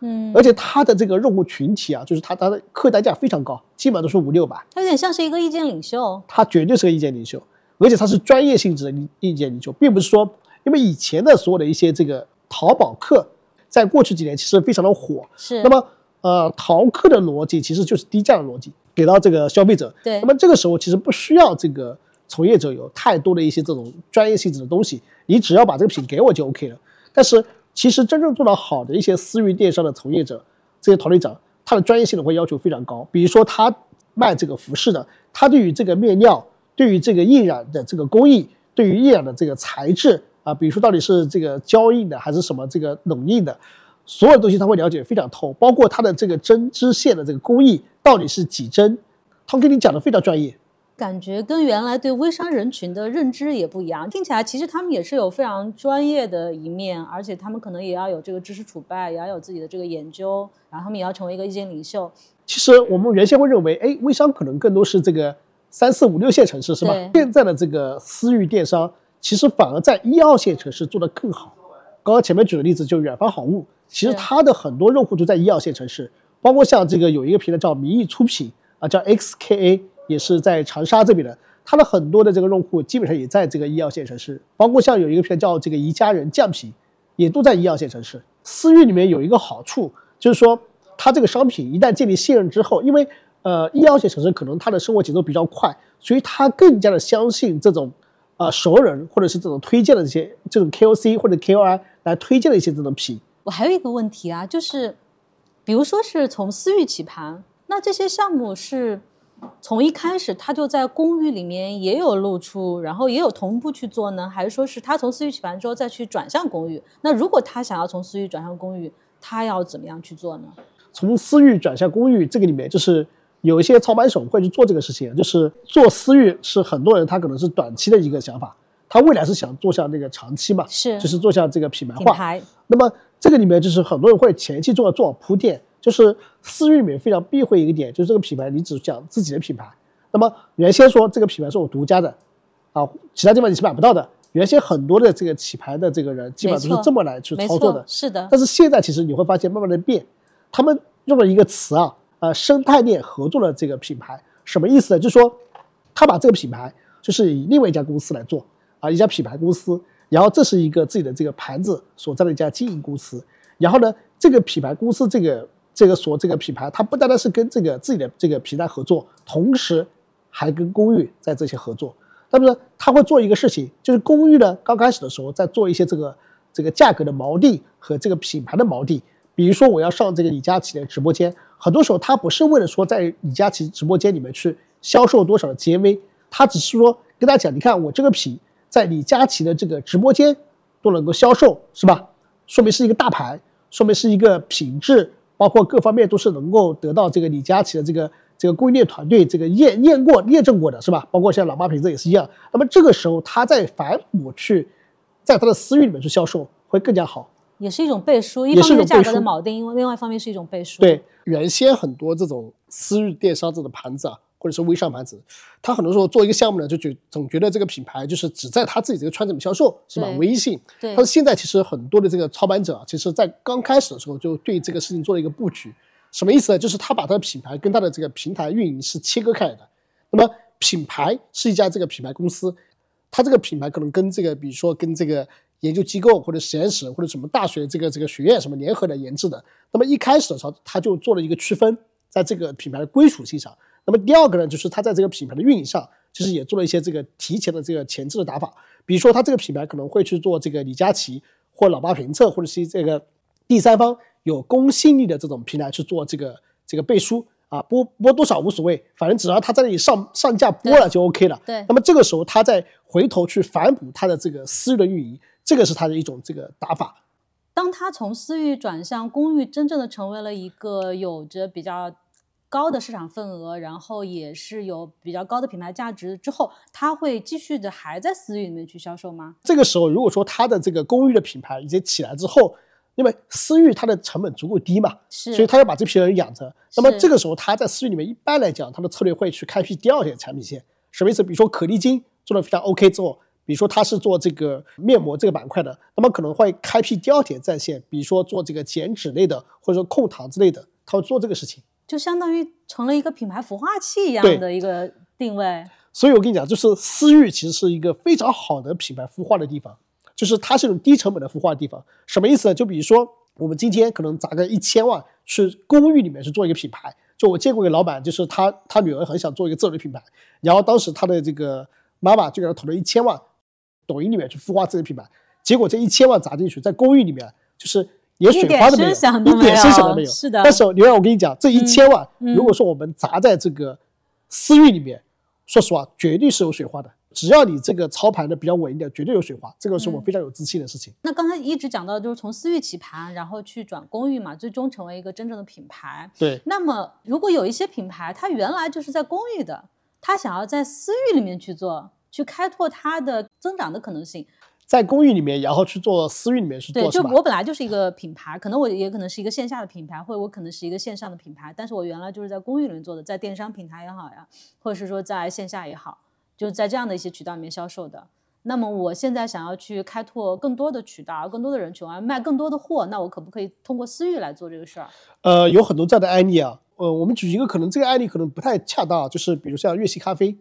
Speaker 1: 嗯。
Speaker 2: 而且他的这个用户群体啊，就是他他的客单价非常高，基本上都是五六百。
Speaker 1: 他有点像是一个意见领袖。
Speaker 2: 他绝对是个意见领袖，而且他是专业性质的意意见领袖，并不是说。因为以前的所有的一些这个淘宝客，在过去几年其实非常的火。
Speaker 1: 是。
Speaker 2: 那么呃，淘客的逻辑其实就是低价的逻辑，给到这个消费者。
Speaker 1: 对
Speaker 2: 那么这个时候其实不需要这个从业者有太多的一些这种专业性质的东西，你只要把这个品给我就 OK 了。但是其实真正做到好的一些私域电商的从业者，这些团队长，他的专业性的会要求非常高。比如说他卖这个服饰的，他对于这个面料，对于这个印染的这个工艺，对于印染的这个材质啊，比如说到底是这个胶印的还是什么这个冷印的，所有东西他会了解非常透，包括它的这个针织线的这个工艺到底是几针，他会跟你讲的非常专业。
Speaker 1: 感觉跟原来对微商人群的认知也不一样，听起来其实他们也是有非常专业的一面，而且他们可能也要有这个知识储备，也要有自己的这个研究，然后他们也要成为一个意见领袖。
Speaker 2: 其实我们原先会认为，哎，微商可能更多是这个三四五六线城市，是吧？现在的这个私域电商，其实反而在一二线城市做得更好。刚刚前面举的例子就是远方好物，其实它的很多用户都在一二线城市，包括像这个有一个平台叫民意出品啊，叫 XKA，也是在长沙这边的，它的很多的这个用户基本上也在这个一二线城市，包括像有一个平台叫这个宜家人酱品，也都在一二线城市。私域里面有一个好处，就是说它这个商品一旦建立信任之后，因为呃一二线城市可能它的生活节奏比较快，所以它更加的相信这种呃熟人或者是这种推荐的这些这种 KOC 或者 KOI 来推荐的一些这种品。
Speaker 1: 我还有一个问题啊，就是比如说是从私域起盘，那这些项目是从一开始他就在公寓里面也有露出，然后也有同步去做呢，还是说是他从私域起盘之后再去转向公寓？那如果他想要从私域转向公寓，他要怎么样去做呢？
Speaker 2: 从私域转向公域，这个里面就是有一些操盘手会去做这个事情，就是做私域是很多人他可能是短期的一个想法，他未来是想做向那个长期嘛，
Speaker 1: 是
Speaker 2: 就是做向这个品牌化。
Speaker 1: 品牌
Speaker 2: 那么这个里面就是很多人会前期做做好铺垫，就是私域里面非常避讳一个点，就是这个品牌你只讲自己的品牌。那么原先说这个品牌是我独家的，啊，其他地方你是买不到的。原先很多的这个起牌的这个人基本上都是这么来去操作的，，
Speaker 1: 是的，
Speaker 2: 但是现在其实你会发现慢慢的变，他们用了一个词啊，呃，生态链合作的这个品牌，什么意思呢？就是说，他把这个品牌就是以另外一家公司来做啊，一家品牌公司，然后这是一个自己的这个盘子所在的一家经营公司，然后呢，这个品牌公司这个这个所这个品牌，它不单单是跟这个自己的这个平台合作，同时还跟公寓在这些合作。那么呢，他会做一个事情，就是公寓呢刚开始的时候在做一些这个这个价格的锚定和这个品牌的锚定。比如说我要上这个李佳琦的直播间，很多时候他不是为了说在李佳琦直播间里面去销售多少的 GMV，他只是说跟大家讲，你看我这个品在李佳琦的这个直播间都能够销售，是吧？说明是一个大牌，说明是一个品质，包括各方面都是能够得到这个李佳琦的这个这个供应链团队这个验验过、验证过的，是吧？包括像老妈瓶子也是一样。那么这个时候他在反哺去在他的私域里面去销售会更加好。
Speaker 1: 也是一种背书，一方面是价格的锚定，因为另外一方面是一种背书。
Speaker 2: 对，原先很多这种私域电商这种盘子啊，或者是微商盘子，他很多时候做一个项目呢，就觉总觉得这个品牌就是只在他自己这个圈子里面销售，是吧
Speaker 1: 对？
Speaker 2: 微信。
Speaker 1: 对
Speaker 2: 但是现在其实很多的这个操盘者啊，其实在刚开始的时候就对这个事情做了一个布局，什么意思呢？就是他把他的品牌跟他的这个平台运营是切割开来的。那么品牌是一家这个品牌公司，它这个品牌可能跟这个，比如说跟这个研究机构或者实验室或者什么大学这个这个学院什么联合的研制的。那么一开始的时候，他就做了一个区分，在这个品牌的归属性上。那么第二个呢，就是他在这个品牌的运营上，其实也做了一些这个提前的这个前置的打法。比如说，他这个品牌可能会去做这个李佳琦或老爸评测，或者是这个第三方有公信力的这种平台去做这个这个背书啊，播播多少无所谓，反正只要他在那里上上架播了就 OK 了。
Speaker 1: 对
Speaker 2: 那么这个时候他再回头去反哺他的这个私域的运营，这个是他的一种这个打法。
Speaker 1: 当他从私域转向公域，真正的成为了一个有着比较高的市场份额，然后也是有比较高的品牌价值之后，他会继续的还在私域里面去销售吗？
Speaker 2: 这个时候，如果说他的这个公寓的品牌已经起来之后，因为私域它的成本足够低嘛，
Speaker 1: 是，
Speaker 2: 所以他要把这批人养着。那么这个时候，他在私域里面一般来讲，他的策略会去开辟第二线产品线。什么意思？比如说可丽金做的非常 OK 之后，比如说他是做这个面膜这个板块的，那么可能会开辟第二条战线，比如说做这个减脂类的，或者说控糖之类的，他会做这个事情。
Speaker 1: 就相当于成了一个品牌孵化器一样的一个定位。
Speaker 2: 所以我跟你讲，就是私域其实是一个非常好的品牌孵化的地方，就是它是一种低成本的孵化的地方。什么意思呢？就比如说我们今天可能砸个一千万去公寓里面去做一个品牌。就我见过一个老板，就是他他女儿很想做一个自己的品牌，然后当时他的这个妈妈就给他投了一千万，抖音里面去孵化自己的品牌，结果这一千万砸进去，在公寓里面就是连水花都没有，一点声响都没有。
Speaker 1: 是的。
Speaker 2: 但是刘洋，我跟你讲，这一千万，如果说我们砸在这个私域里面，说实话，绝对是有水花的。只要你这个操盘的比较稳一点，绝对有水花，这个是我非常有自信的事情。
Speaker 1: 那刚才一直讲到就是从私域起盘，然后去转公寓嘛，最终成为一个真正的品牌。
Speaker 2: 对。
Speaker 1: 那么如果有一些品牌，它原来就是在公寓的，它想要在私域里面去做，去开拓它的增长的可能性，
Speaker 2: 在公寓里面，然后去做私域里面去做。
Speaker 1: 对，就我本来就是一个品牌，可能我也可能是一个线下的品牌，或者我可能是一个线上的品牌，但是我原来就是在公寓里面做的，在电商平台也好呀，或者是说在线下也好。就是在这样的一些渠道里面销售的。那么我现在想要去开拓更多的渠道，更多的人群啊，卖更多的货，那我可不可以通过私域来做这个事儿？
Speaker 2: 呃，有很多这样的案例啊。呃，我们举一个可能这个案例可能不太恰当，就是比如像悦西咖啡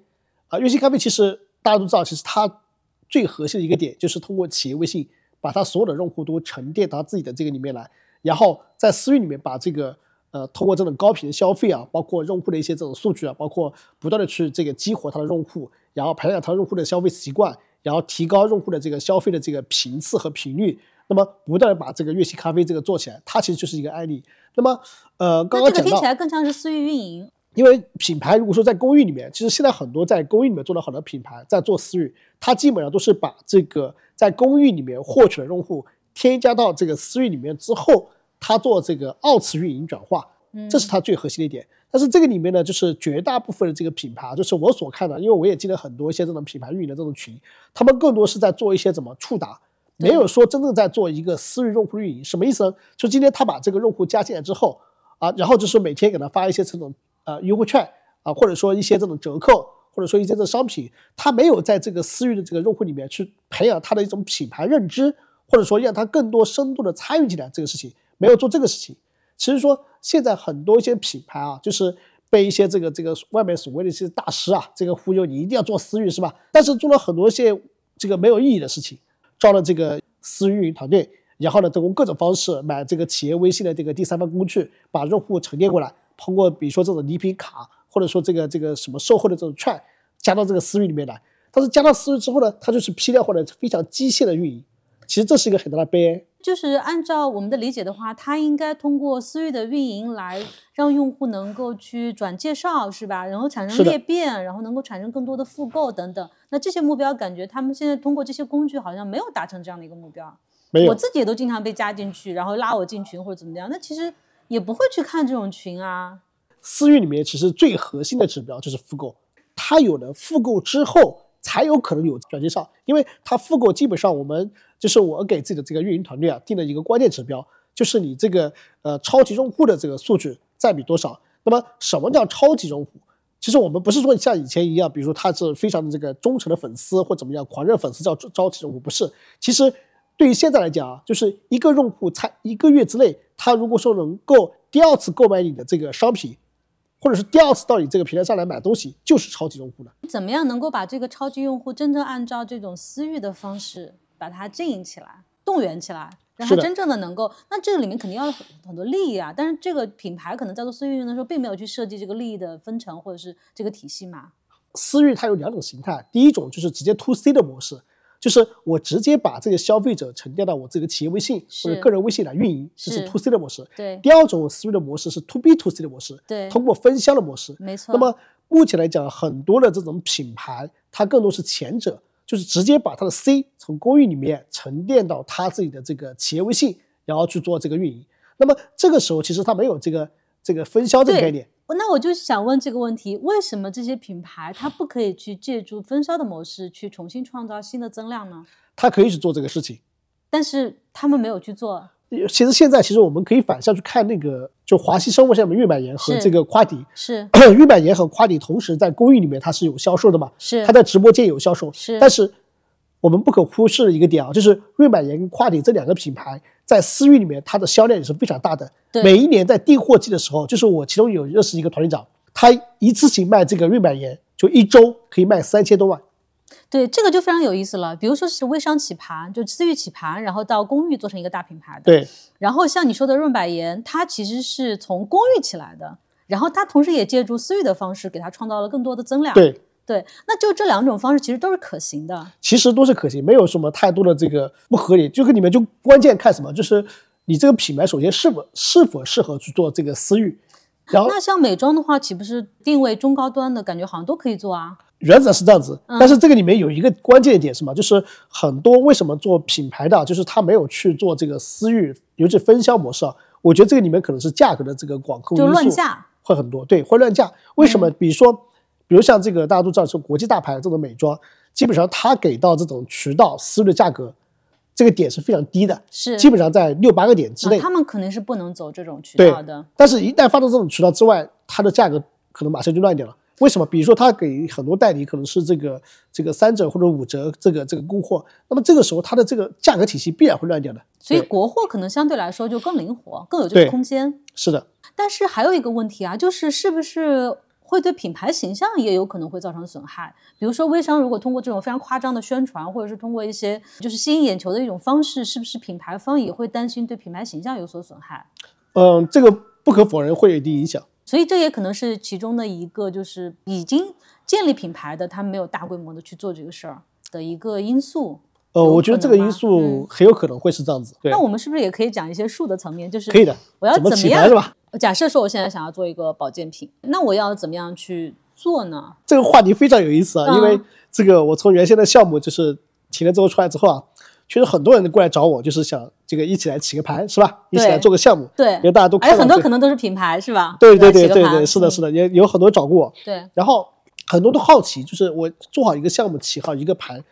Speaker 2: 啊，悦西咖啡其实大家都知道，其实它最核心的一个点就是通过企业微信把它所有的用户都沉淀到自己的这个里面来，然后在私域里面把这个。呃，通过这种高频的消费啊，包括用户的一些这种数据啊，包括不断的去这个激活它的用户，然后培养他用户的消费习惯，然后提高用户的这个消费的这个频次和频率，那么不断的把这个悦西咖啡这个做起来，它其实就是一个案例。那么，呃，刚刚讲到，
Speaker 1: 听起来更像是私域运营，
Speaker 2: 因为品牌如果说在公寓里面，其实现在很多在公寓里面做的好的品牌在做私域，它基本上都是把这个在公寓里面获取的用户添加到这个私域里面之后。它做这个二次运营转化，这是它最核心的一点。但是这个里面呢，就是绝大部分的这个品牌，就是我所看的，因为我也进了很多一些这种品牌运营的这种群，他们更多是在做一些怎么触达，没有说真正在做一个私域用户运营。什么意思呢？就今天他把这个用户加进来之后啊，然后就是每天给他发一些这种呃优惠券啊，或者说一些这种折扣，或者说一些这商品，他没有在这个私域的这个用户里面去培养他的一种品牌认知，或者说让他更多深度的参与进来这个事情。没有做这个事情，其实说现在很多一些品牌啊，就是被一些这个这个外面所谓的一些大师啊，这个忽悠你一定要做私域是吧？但是做了很多一些这个没有意义的事情，招了这个私域运营团队，然后呢，通过各种方式买这个企业微信的这个第三方工具，把用户沉淀过来，通过比如说这种礼品卡，或者说这个这个什么售后的这种券，加到这个私域里面来。但是加到私域之后呢，它就是批量化的非常机械的运营。其实这是一个很大的悲哀。
Speaker 1: 就是按照我们的理解的话，它应该通过私域的运营来让用户能够去转介绍，是吧？然后产生裂变，然后能够产生更多的复购等等。那这些目标，感觉他们现在通过这些工具好像没有达成这样的一个目标。
Speaker 2: 没有，
Speaker 1: 我自己也都经常被加进去，然后拉我进群或者怎么样。那其实也不会去看这种群啊。
Speaker 2: 私域里面其实最核心的指标就是复购，它有了复购之后。才有可能有转介绍，因为它复购基本上我们就是我给自己的这个运营团队啊定了一个关键指标，就是你这个呃超级用户的这个数据占比多少。那么什么叫超级用户？其实我们不是说像以前一样，比如说他是非常的这个忠诚的粉丝或怎么样狂热粉丝叫超级用户，不是。其实对于现在来讲啊，就是一个用户才一个月之内，他如果说能够第二次购买你的这个商品。或者是第二次到你这个平台上来买东西，就是超级用户了。
Speaker 1: 怎么样能够把这个超级用户真正按照这种私域的方式把它经营起来、动员起来，让它真正的能够？那这个里面肯定要很很多利益啊。但是这个品牌可能在做私域运营的时候，并没有去设计这个利益的分成或者是这个体系嘛。
Speaker 2: 私域它有两种形态，第一种就是直接 to C 的模式。就是我直接把这个消费者沉淀到我自己的企业微信或者个人微信来运营，这是 to C 的模式。
Speaker 1: 对。
Speaker 2: 第二种思维的模式是 to B to C 的模式。
Speaker 1: 对。
Speaker 2: 通过分销的模式。
Speaker 1: 没错。
Speaker 2: 那么目前来讲，很多的这种品牌，它更多是前者，就是直接把它的 C 从公寓里面沉淀到他自己的这个企业微信，然后去做这个运营。那么这个时候，其实它没有这个这个分销这个概念。
Speaker 1: 那我就想问这个问题：为什么这些品牌它不可以去借助分销的模式去重新创造新的增量呢？
Speaker 2: 它可以去做这个事情，
Speaker 1: 但是他们没有去做。
Speaker 2: 其实现在，其实我们可以反向去看那个，就华西生物下面玉满盐和这个夸迪，
Speaker 1: 是
Speaker 2: 玉满盐和夸迪同时在公寓里面它是有销售的嘛？
Speaker 1: 是
Speaker 2: 它在直播间有销售，
Speaker 1: 是。
Speaker 2: 但是我们不可忽视的一个点啊，就是玉满盐跟夸迪这两个品牌在私域里面它的销量也是非常大的。每一年在订货季的时候，就是我其中有认识一个团队长，他一次性卖这个瑞满盐，就一周可以卖三千多万。
Speaker 1: 对，这个就非常有意思了。比如说是微商起盘，就私域起盘，然后到公寓做成一个大品牌的。
Speaker 2: 对，
Speaker 1: 然后像你说的润百颜，它其实是从公寓起来的，然后它同时也借助私域的方式，给它创造了更多的增量。
Speaker 2: 对，
Speaker 1: 对，那就这两种方式其实都是可行的。
Speaker 2: 其实都是可行，没有什么太多的这个不合理。就跟你们就关键看什么，就是你这个品牌首先是否是否适合去做这个私域，然后
Speaker 1: 那像美妆的话，岂不是定位中高端的感觉好像都可以做啊？
Speaker 2: 原则是这样子，
Speaker 1: 嗯
Speaker 2: 但是这个里面有一个关键点是什么？就是很多为什么做品牌的，就是他没有去做这个私域，尤其分销模式啊。我觉得这个里面可能是价格的这个管控
Speaker 1: 就
Speaker 2: 因素
Speaker 1: 乱价。
Speaker 2: 会很多，对，会乱价。为什
Speaker 1: 嗯
Speaker 2: 么？比如说，比如像这个大家都知道是国际大牌这种美妆，基本上它给到这种渠道私域的价格，这个点是非常低的，
Speaker 1: 是
Speaker 2: 基本上在六八个点之内。
Speaker 1: 啊他们肯定是不能走这种渠道的。
Speaker 2: 但是，一旦发到这种渠道之外，它的价格可能马上就乱掉了。为什么？比如说，他给很多代理可能是这个这个三折或者五折这个这个供货，那么这个时候它的这个价格体系必然会乱掉的。
Speaker 1: 所以国货可能相对来说就更灵活，更有这个空间。
Speaker 2: 是的，
Speaker 1: 但是还有一个问题啊，就是是不是会对品牌形象也有可能会造成损害？比如说微商如果通过这种非常夸张的宣传，或者是通过一些就是吸引眼球的一种方式，是不是品牌方也会担心对品牌形象有所损害？
Speaker 2: 嗯，这个不可否认会有一定影响。
Speaker 1: 所以这也可能是其中的一个，就是已经建立品牌的，他没有大规模的去做这个事儿的一个因素。
Speaker 2: 呃，我觉得这个因素
Speaker 1: 嗯
Speaker 2: 很有可能会是这样子。对
Speaker 1: 那，我们是不是也可以讲一些术的层面？就是
Speaker 2: 可以的。
Speaker 1: 我要
Speaker 2: 怎么
Speaker 1: 样
Speaker 2: 起来是吧？
Speaker 1: 假设说我现在想要做一个保健品，那我要怎么样去做呢？
Speaker 2: 这个话题非常有意思啊，
Speaker 1: 嗯
Speaker 2: 因为这个我从原先的项目就是提了之后出来之后啊，确实很多人过来找我，就是想这个一起来起个盘是吧？一起来做个项目，
Speaker 1: 对
Speaker 2: 因为大家都
Speaker 1: 而且很多可能都是品牌是吧？
Speaker 2: 对对对对对，是的，
Speaker 1: 嗯
Speaker 2: 是的，也有很多人找过我，
Speaker 1: 对，
Speaker 2: 然后很多都好奇，就是我做好一个项目，起好一个盘，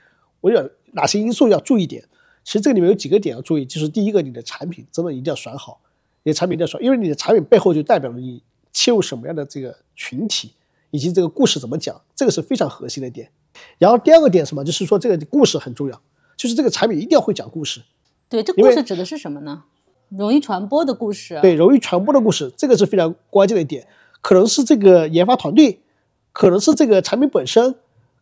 Speaker 2: 我有哪些因素要注意点？其实这个里面有几个点要注意，就是第一个，你的产品真的一定要选好，你的产品要选，因为你的产品背后就代表了你切入什么样的这个群体，以及这个故事怎么讲，这个是非常核心的点。然后第二个点什么？就是说这个故事很重要，就是这个产品一定要会讲故事，
Speaker 1: 对，这故事指的是什么呢？容易传播的故事。
Speaker 2: 对，容易传播的故事，这个是非常关键的一点。可能是这个研发团队，可能是这个产品本身，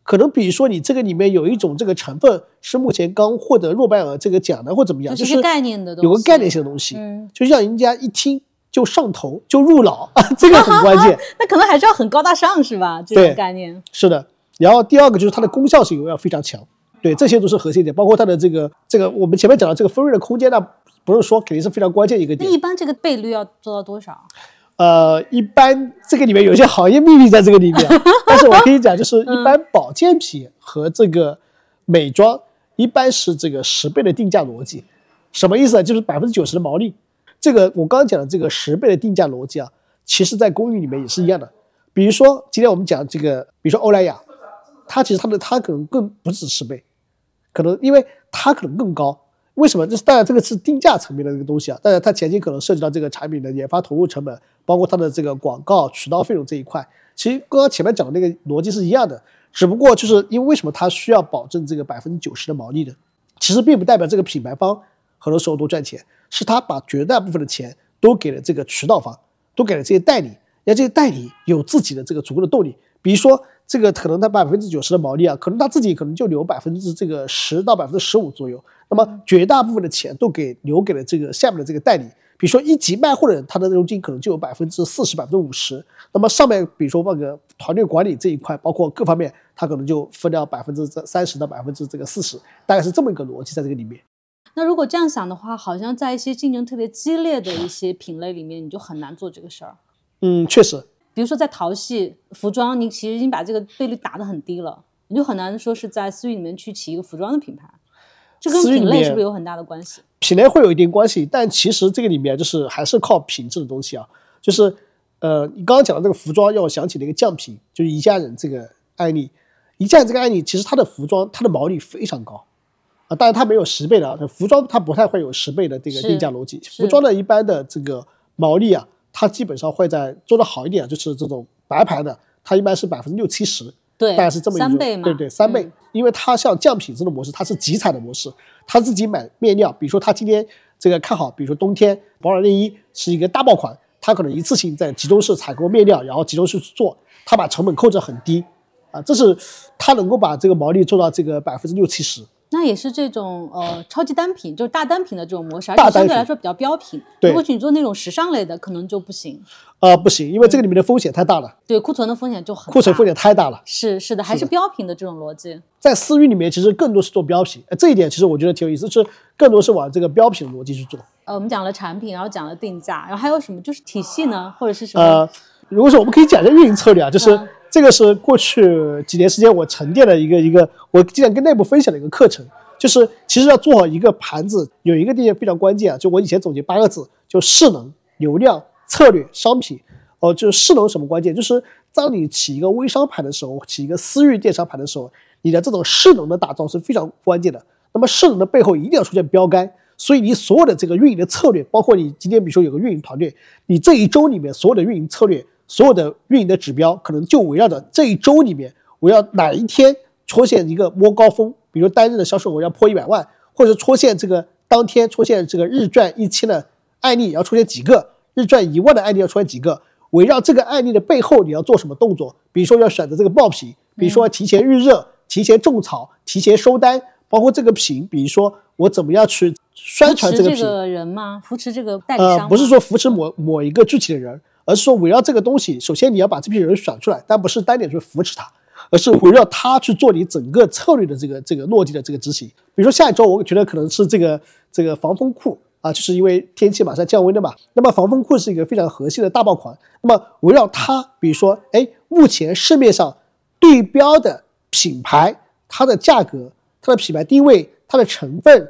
Speaker 2: 可能比如说你这个里面有一种这个成分是目前刚获得诺贝尔这个奖的，或怎么样，就是
Speaker 1: 就是一个概念的东西
Speaker 2: 有个概念性的东西，
Speaker 1: 嗯，
Speaker 2: 就让人家一听就上头，就入脑，这个很关键。
Speaker 1: 那可能还是要很高大上是吧？这
Speaker 2: 对
Speaker 1: 种概念。
Speaker 2: 是的，然后第二个就是它的功效性要非常强，对，这些都是核心点，包括它的这个这个我们前面讲的这个分润的空间呢，不是说肯定是非常关键一个点。
Speaker 1: 那一般这个倍率要做到多少？
Speaker 2: 呃，一般这个里面有一些行业秘密在这个里面，但是我跟你讲，就是一般保健品和这个美妆一般是这个十倍的定价逻辑，什么意思呢？就是百分之九十的毛利。这个我刚刚讲的这个十倍的定价逻辑啊，其实在公寓里面也是一样的。比如说今天我们讲这个，比如说欧莱雅，它其实它的它可能更不止十倍，可能因为它可能更高。为什么？这是当然，这个是定价层面的这个东西啊。当然，它前期可能涉及到这个产品的研发投入成本，包括它的这个广告渠道费用这一块。其实刚刚前面讲的那个逻辑是一样的，只不过就是因为为什么它需要保证这个百分之九十的毛利的，其实并不代表这个品牌方很多时候都赚钱，是他把绝大部分的钱都给了这个渠道方，都给了这些代理，让这些代理有自己的这个足够的动力。比如说，这个可能他百分之九十的毛利啊，可能他自己可能就留百分之这个十到百分之十五左右，那么绝大部分的钱都给留给了这个下面的这个代理。比如说一级卖货的人，他的佣金可能就有百分之四十、百分之五十。那么上面比如说那个团队管理这一块，包括各方面，他可能就分掉百分之三十到百分之这个四十，大概是这么一个逻辑在这个里面。
Speaker 1: 那如果这样想的话，好像在一些竞争特别激烈的一些品类里面，你就很难做这个事儿。
Speaker 2: 嗯，确实，
Speaker 1: 比如说在淘系、服装，你其实已经把这个倍率打得很低了，你就很难说是在私域里面去起一个服装的品牌。这跟品类是不是有很大的关系？
Speaker 2: 品类会有一定关系，但其实这个里面就是还是靠品质的东西啊。就是呃，你刚刚讲的这个服装，让我想起了一个酱品，就是宜家人这个案例。宜家人这个案例，其实它的服装它的毛利非常高啊，当然它没有十倍的啊，服装它不太会有十倍的这个定价逻辑。服装的一般的这个毛利啊，它基本上会在做的好一点，就是这种白牌的，它一般是百分之六七十。
Speaker 1: 对，
Speaker 2: 大概是这么一种
Speaker 1: 三倍嘛，
Speaker 2: 对对，三倍。
Speaker 1: 嗯
Speaker 2: 因为它像酱品质的模式，它是集采的模式，他自己买面料，比如说他今天这个看好，比如说冬天保暖内衣是一个大爆款，他可能一次性在集中式采购面料，然后集中式去做，他把成本控制很低，啊，这是它能够把这个毛利做到这个百分之六七十。
Speaker 1: 那也是这种呃超级单品，就是大单品的这种模式，而且相对来说比较标品。
Speaker 2: 对
Speaker 1: 如果你做那种时尚类的，可能就不行。
Speaker 2: 呃、不行，因为这个里面的风险太大了，
Speaker 1: 对库存的风险就很大。
Speaker 2: 库存风险太大了。
Speaker 1: 是是的，还是标品的这种逻辑。
Speaker 2: 在私域里面，其实更多是做标品，呃这一点其实我觉得挺有意思，是更多是往这个标品的逻辑去做。
Speaker 1: 呃，我们讲了产品，然后讲了定价，然后还有什么？就是体系呢，或者是什么？
Speaker 2: 呃，如果说我们可以讲一下运营策略啊，就是
Speaker 1: 嗯
Speaker 2: 这个是过去几年时间我沉淀的一个一个，我经常跟内部分享的一个课程，就是其实要做好一个盘子，有一个点非常关键啊，就我以前总结八个字，就势能、流量、策略、商品。哦，就是势能什么关键？就是当你起一个微商盘的时候，起一个私域电商盘的时候，你的这种势能的打造是非常关键的。那么势能的背后一定要出现标杆，所以你所有的这个运营的策略，包括你今天比如说有个运营团队，你这一周里面所有的运营策略、所有的运营的指标，可能就围绕着这一周里面我要哪一天出现一个摸高峰，比如单日的销售额要破一百万，或者出现这个当天出现这个日赚一千的案例要出现几个，日赚一万的案例要出现几个。围绕这个案例的背后，你要做什么动作？比如说要选择这个爆品，比如说提前预热、提前种草、提前收单，包括这个品，比如说我怎么样去宣传这个品。
Speaker 1: 持这个人吗？扶持这个代理商
Speaker 2: 不是说扶持某某一个具体的人，而是说围绕这个东西，首先你要把这批人选出来，但不是单点去扶持他，而是围绕他去做你整个策略的这个这个落地的这个执行。比如说下一周，我觉得可能是这个这个防风裤啊，就是因为天气马上降温了嘛，那么防风裤是一个非常核心的大爆款。那么围绕它，比如说，哎，目前市面上对标的品牌，它的价格、它的品牌定位、它的成分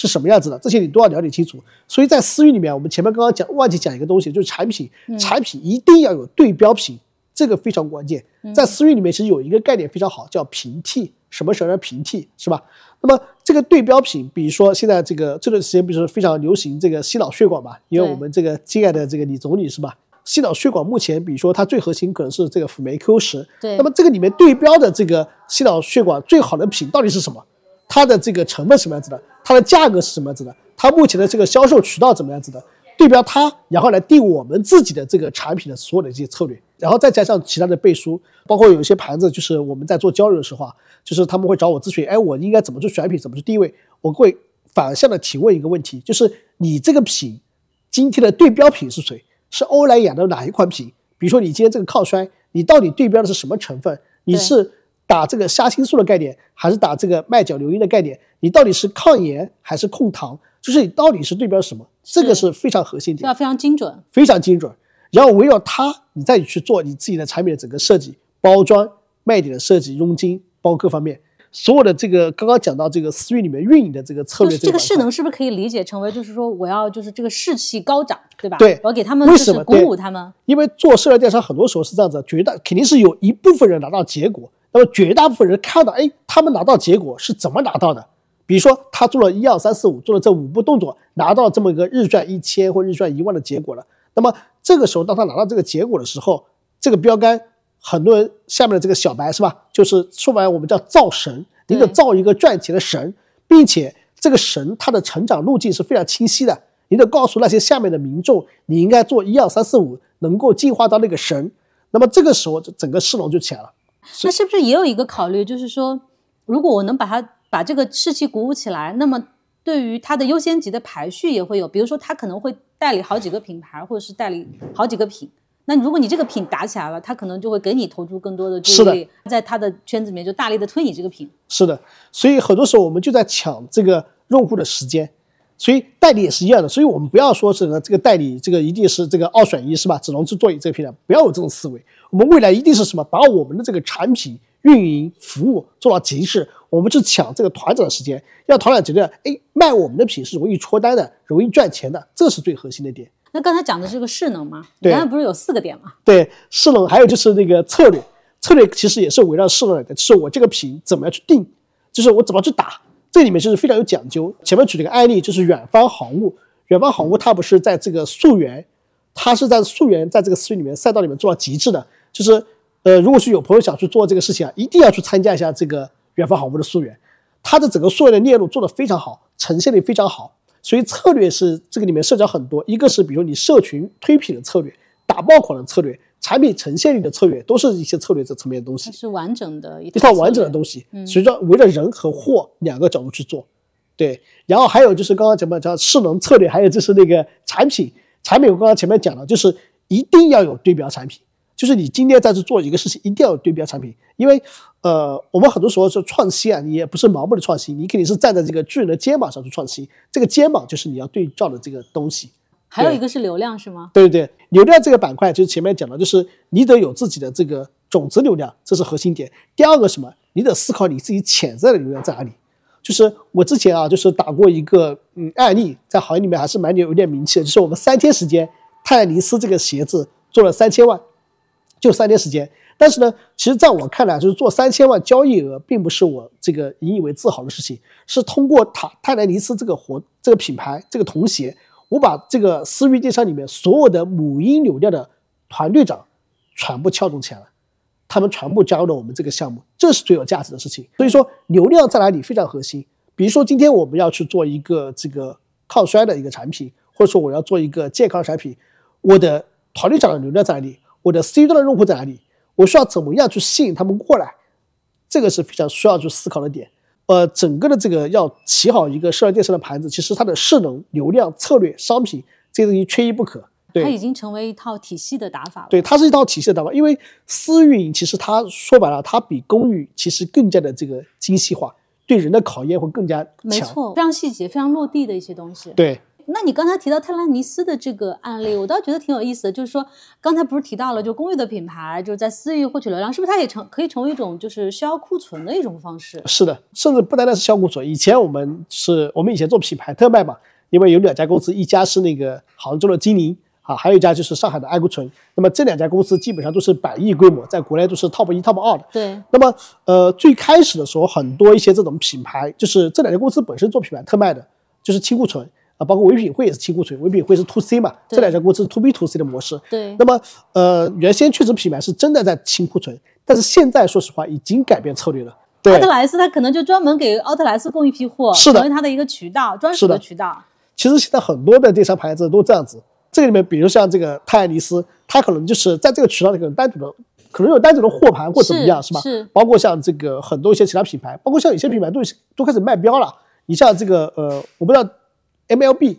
Speaker 2: 是什么样子的，这些你都要了解清楚。所以在私域里面，我们前面刚刚讲忘记讲一个东西，就是产品，产品一定要有对标品，这个非常关键。在私域里面，其实有一个概念非常好，叫平替。什么时候叫平替，是吧？那么这个对标品，比如说现在这个这段时间不是非常流行这个心脑血管嘛？因为我们这个敬爱的这个李总理是吧？心脑血管目前，比如说它最核心可能是这个辅酶 Q 十，
Speaker 1: 对
Speaker 2: 那么这个里面对标的这个心脑血管最好的品到底是什么？它的这个成分什么样子的？它的价格是什么样子的？它目前的这个销售渠道怎么样子的？对标它，然后来定我们自己的这个产品的所有的这些策略，然后再加上其他的背书，包括有一些盘子，就是我们在做交流的时候啊，就是他们会找我咨询，哎，我应该怎么去选品，怎么去定位？我会反向的提问一个问题，就是你这个品今天的对标品是谁？是欧莱雅的哪一款品？比如说你今天这个抗衰，你到底对标的是什么成分？你是打这个虾青素的概念，还是打这个麦角硫因的概念？你到底是抗炎还是控糖？就是你到底是对标什么？这个是非常核心点。
Speaker 1: 要非常精准。
Speaker 2: 非常精准。然后围绕它，你再去做你自己的产品的整个设计、包装、卖点的设计、佣金，包括各方面，所有的这个刚刚讲到这个私域里面运营的这个策
Speaker 1: 就是这个势能是不是可以理解成为，就是说我要就是这个士气高涨，对吧？
Speaker 2: 对
Speaker 1: 我要给他们
Speaker 2: 为什么鼓
Speaker 1: 舞他们。
Speaker 2: 因为做社交电商很多时候是这样子，绝大肯定是有一部分人拿到结果，那么绝大部分人看到，哎，他们拿到结果是怎么拿到的？比如说他做了一二三四五，做了这五步动作，拿到这么一个日赚一千或日赚一万的结果了。那么这个时候，当他拿到这个结果的时候，这个标杆，很多人下面的这个小白是吧？就是说白了，我们叫造神，你得造一个赚钱的神，并且这个神他的成长路径是非常清晰的。你得告诉那些下面的民众，你应该做一二三四五，能够进化到那个神。那么这个时候，整个市容就起来了。
Speaker 1: 那是不是也有一个考虑，就是说，如果我能把它把这个士气鼓舞起来，那么对于它的优先级的排序也会有，比如说它可能会代理好几个品牌，或者是代理好几个品。那如果你这个品打起来了，他可能就会给你投注更多的注意力，在他的圈子里面就大力的推你这个品。
Speaker 2: 是的，所以很多时候我们就在抢这个用户的时间，所以代理也是一样的。所以我们不要说是这个代理，这个一定是这个二选一，是吧？只能去做你这个品牌，不要有这种思维。我们未来一定是什么？把我们的这个产品运营服务做到极致，我们去抢这个团长的时间，让团长觉得，哎，卖我们的品是容易脱单的，容易赚钱的，这是最核心的点。
Speaker 1: 那刚才讲的这个势能吗，
Speaker 2: 对
Speaker 1: 刚才不是有四个点吗？
Speaker 2: 对势能，还有就是那个策略，策略其实也是围绕势能来的，是我这个品怎么样去定，就是我怎么去打，这里面就是非常有讲究。前面举了个案例，就是远方航务，远方航务它不是在这个溯源，它是在溯源在这个私域里面赛道里面做到极致的，就是呃，如果是有朋友想去做这个事情啊，一定要去参加一下这个远方好物的溯源，它的整个溯源的链路做得非常好，呈现力非常好。所以策略是这个里面涉及到很多，一个是比如你社群推品的策略、打爆款的策略，产品呈现力的策略，都是一些策略这层面的东西，
Speaker 1: 是完整的一
Speaker 2: 一套完整的。东西，
Speaker 1: 嗯
Speaker 2: 随着围着人和货两个角度去做。对，然后还有就是刚刚前面讲势能策略，还有就是那个产品，产品我刚刚前面讲了，就是一定要有对标产品，就是你今天在这做一个事情，一定要有对标产品，因为呃，我们很多时候是创新啊，你也不是盲目的创新，你肯定是站在这个巨人的肩膀上去创新，这个肩膀就是你要对照的这个东西。
Speaker 1: 还有一个是流量是吗？
Speaker 2: 对对对，流量这个板块就是前面讲的，就是你得有自己的这个种子流量，这是核心点。第二个什么？你得思考你自己潜在的流量在哪里。就是我之前啊，就是打过一个嗯案例，在行业里面还是蛮有有点名气的，就是我们三天时间，泰尼斯这个鞋子做了三千万，就三天时间。但是呢，其实在我看来，就是做三千万交易额，并不是我这个引以为自豪的事情，是通过塔泰莱尼斯这个活这个品牌这个童鞋，我把这个私域电商里面所有的母婴流量的团队长全部撬动起来了，他们全部加入了我们这个项目，这是最有价值的事情。所以说，流量在哪里非常核心。比如说，今天我们要去做一个这个抗衰的一个产品，或者说我要做一个健康产品，我的团队长的流量在哪里？我的 C 端的用户在哪里？我需要怎么样去吸引他们过来？这个是非常需要去思考的点。呃，整个的这个要起好一个社交电商的盘子，其实它的势能、流量、策略、商品这些东西缺一不可。对，
Speaker 1: 它已经成为一套体系的打法了。
Speaker 2: 对，它是一套体系的打法。因为私运营其实它说白了，它比公域其实更加的这个精细化，对人的考验会更加强。
Speaker 1: 没错，非常细节、非常落地的一些东西。
Speaker 2: 对，
Speaker 1: 那你刚才提到泰兰尼斯的这个案例，我倒觉得挺有意思的。就是说，刚才不是提到了，就公寓的品牌就是在私域获取流量，是不是它也成可以成为一种就是销库存的一种方式？
Speaker 2: 是的，甚至不单单是销库存。以前我们是我们以前做品牌特卖嘛，因为有两家公司，一家是那个杭州的金陵啊，还有一家就是上海的爱库存。那么这两家公司基本上都是百亿规模，在国内都是 top 一、top 二的。
Speaker 1: 对，
Speaker 2: 那么，呃，最开始的时候，很多一些这种品牌，就是这两家公司本身做品牌特卖的，就是清库存啊，包括唯品会也是清库存，唯品会是 to C 嘛，这两家公司是 to B to C 的模式。
Speaker 1: 对
Speaker 2: 那么，呃，原先确实品牌是真的在清库存，但是现在说实话已经改变策略了。对
Speaker 1: 奥特莱斯它可能就专门给奥特莱斯供一批货，
Speaker 2: 是的
Speaker 1: 成为它的一个渠道，专属
Speaker 2: 的
Speaker 1: 的渠道。
Speaker 2: 其实现在很多的电商牌子都这样子。这个里面，比如像这个泰爱尼斯，它可能就是在这个渠道里可能单独的，可能有单独的货盘或怎么样，是吧？
Speaker 1: 是
Speaker 2: 包括像这个很多一些其他品牌，包括像有些品牌都都开始卖标了。你像这个呃，我不知道 MLB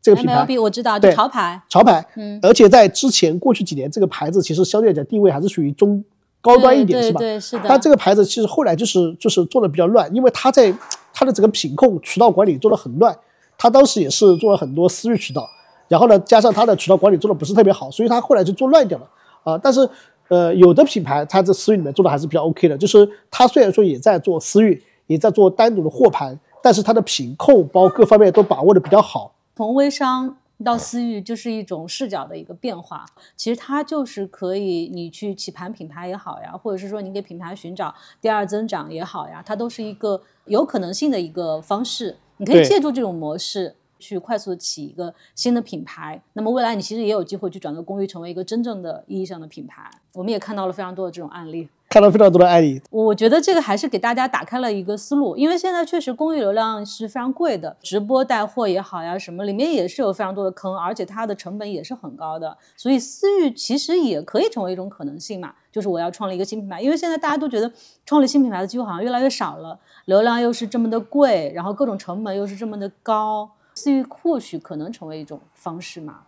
Speaker 2: 这个品牌
Speaker 1: MLB 我知道，
Speaker 2: 对
Speaker 1: 潮牌，
Speaker 2: 潮牌，
Speaker 1: 嗯
Speaker 2: 而且在之前过去几年，这个牌子其实相对来讲定位还是属于中高端一点，是吧？
Speaker 1: 对是的。
Speaker 2: 但这个牌子其实后来就是就是做的比较乱，因为它在它的整个品控渠道管理做的很乱，它当时也是做了很多私域渠道，然后呢加上它的渠道管理做的不是特别好，所以它后来就做乱掉了啊。但是呃有的品牌它在私域里面做的还是比较 OK 的，就是它虽然说也在做私域，也在做单独的货盘，但是它的品控包各方面都把握的比较好。
Speaker 1: 从微商到私域，就是一种视角的一个变化。其实它就是可以，你去起盘品牌也好呀，或者是说你给品牌寻找第二增长也好呀，它都是一个有可能性的一个方式。你可以借助这种模式。去快速地起一个新的品牌，那么未来你其实也有机会去转到公寓，成为一个真正的意义上的品牌。我们也看到了非常多的这种案例。
Speaker 2: 看到非常多的案例，
Speaker 1: 我觉得这个还是给大家打开了一个思路，因为现在确实公域流量是非常贵的，直播带货也好呀，什么里面也是有非常多的坑，而且它的成本也是很高的，所以私域其实也可以成为一种可能性嘛，就是我要创立一个新品牌，因为现在大家都觉得创立新品牌的机会好像越来越少了，流量又是这么的贵，然后各种成本又是这么的高，私域或许可能成为一种方式嘛。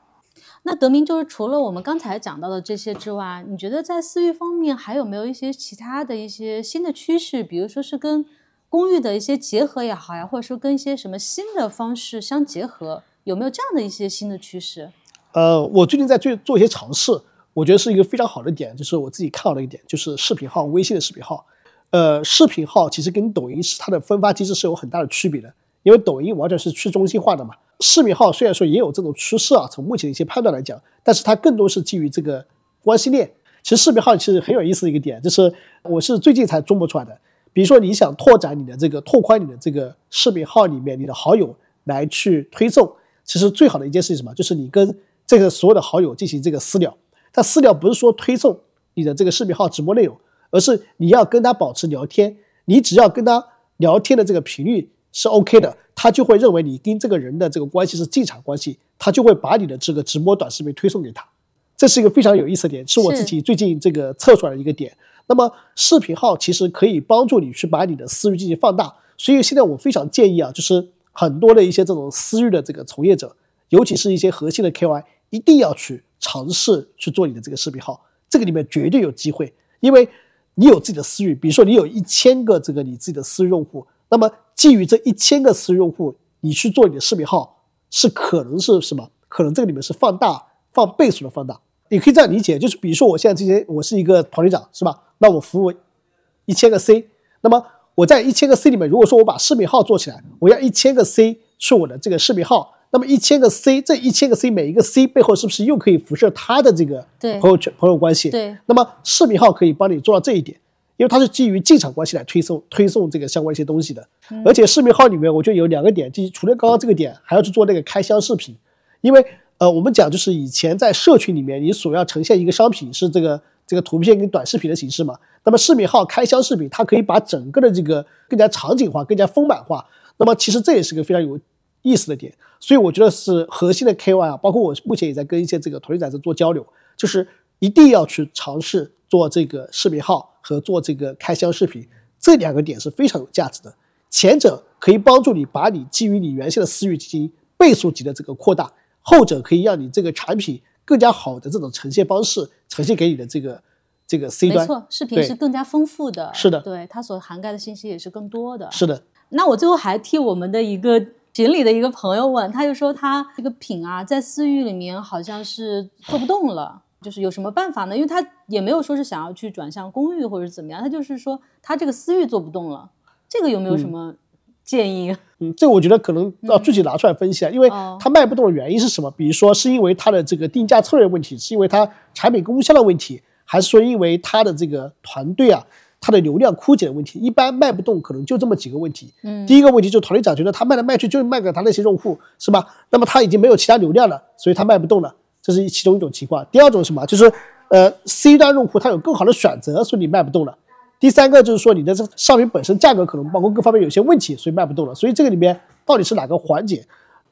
Speaker 1: 那德明就是除了我们刚才讲到的这些之外，你觉得在私域方面还有没有一些其他的一些新的趋势？比如说是跟公寓的一些结合也好呀，或者说跟一些什么新的方式相结合，有没有这样的一些新的趋势？
Speaker 2: 呃，我最近在做做一些尝试，我觉得是一个非常好的点，就是我自己看到的一点，就是视频号，微信的视频号。呃，视频号其实跟抖音是它的分发机制是有很大的区别的，因为抖音完全是去中心化的嘛。视频号虽然说也有这种趋势啊，从目前的一些判断来讲，但是它更多是基于这个关系链。其实视频号其实很有意思的一个点，就是我是最近才琢磨出来的。比如说你想拓展你的这个拓宽你的这个视频号里面你的好友来去推送，其实最好的一件事情什么？就是你跟这个所有的好友进行这个私聊。但私聊不是说推送你的这个视频号直播内容，而是你要跟他保持聊天。你只要跟他聊天的这个频率是 OK 的，他就会认为你跟这个人的这个关系是进场关系，他就会把你的这个直播短视频推送给他。这是一个非常有意思的点，是我自己最近这个测出来的一个点。那么视频号其实可以帮助你去把你的私域进行放大，所以现在我非常建议啊，就是很多的一些这种私域的这个从业者，尤其是一些核心的 KY，一定要去尝试去做你的这个视频号，这个里面绝对有机会，因为你有自己的私域，比如说你有一千个这个你自己的私域用户，那么基于这一千个私域用户，你去做你的视频号，是可能是什么？可能这个里面是放大放倍数的放大。你可以这样理解，就是比如说我现在这些我是一个团队长，是吧？那我服务一千个 C，那么我在一千个 C 里面，如果说我把视频号做起来，我要一千个 C 是我的这个视频号，那么一千个 C，这一千个 C 每一个 C 背后是不是又可以辐射他的这个朋友圈朋友关系？
Speaker 1: 对，
Speaker 2: 那么视频号可以帮你做到这一点，因为它是基于进场关系来推送推送这个相关一些东西的。而且视频号里面，我觉得有两个点，就是除了刚刚这个点，还要去做那个开箱视频，因为呃，我们讲就是以前在社群里面，你所要呈现一个商品是这个这个图片跟短视频的形式嘛，那么视频号开箱视频，它可以把整个的这个更加场景化、更加丰满化。那么其实这也是个非常有意思的点，所以我觉得是核心的 KY 啊，包括我目前也在跟一些这个团队仔在做交流，就是一定要去尝试做这个视频号和做这个开箱视频，这两个点是非常有价值的。前者可以帮助你把你基于你原先的私域进行倍数级的这个扩大，后者可以让你这个产品更加好的这种呈现方式呈现给你的这个这个 C 端。
Speaker 1: 没错，视频是更加丰富的，
Speaker 2: 是的
Speaker 1: 对它所涵盖的信息也是更多的。
Speaker 2: 是的，
Speaker 1: 那我最后还替我们的一个群里的一个朋友问，他就说他这个品啊，在私域里面好像是做不动了，就是有什么办法呢？因为他也没有说是想要去转向公寓或者是怎么样，他就是说他这个私域做不动了，这个有没有什么建议？
Speaker 2: 嗯，这个我觉得可能要具体拿出来分析啊，因为
Speaker 1: 哦
Speaker 2: 它卖不动的原因是什么？比如说是因为它的这个定价策略问题，是因为它产品供应商的问题，还是说因为它的这个团队啊，它的流量枯竭的问题？一般卖不动可能就这么几个问题。
Speaker 1: 嗯
Speaker 2: 第一个问题就是团队长觉得他卖来卖去就是卖给他那些用户，是吧？那么他已经没有其他流量了，所以他卖不动了，这是其中一种情况。第二种是什么？就是呃 C 端用户他有更好的选择，所以你卖不动了。第三个就是说你的这商品本身价格可能包括各方面有些问题，所以卖不动了。所以这个里面到底是哪个环节？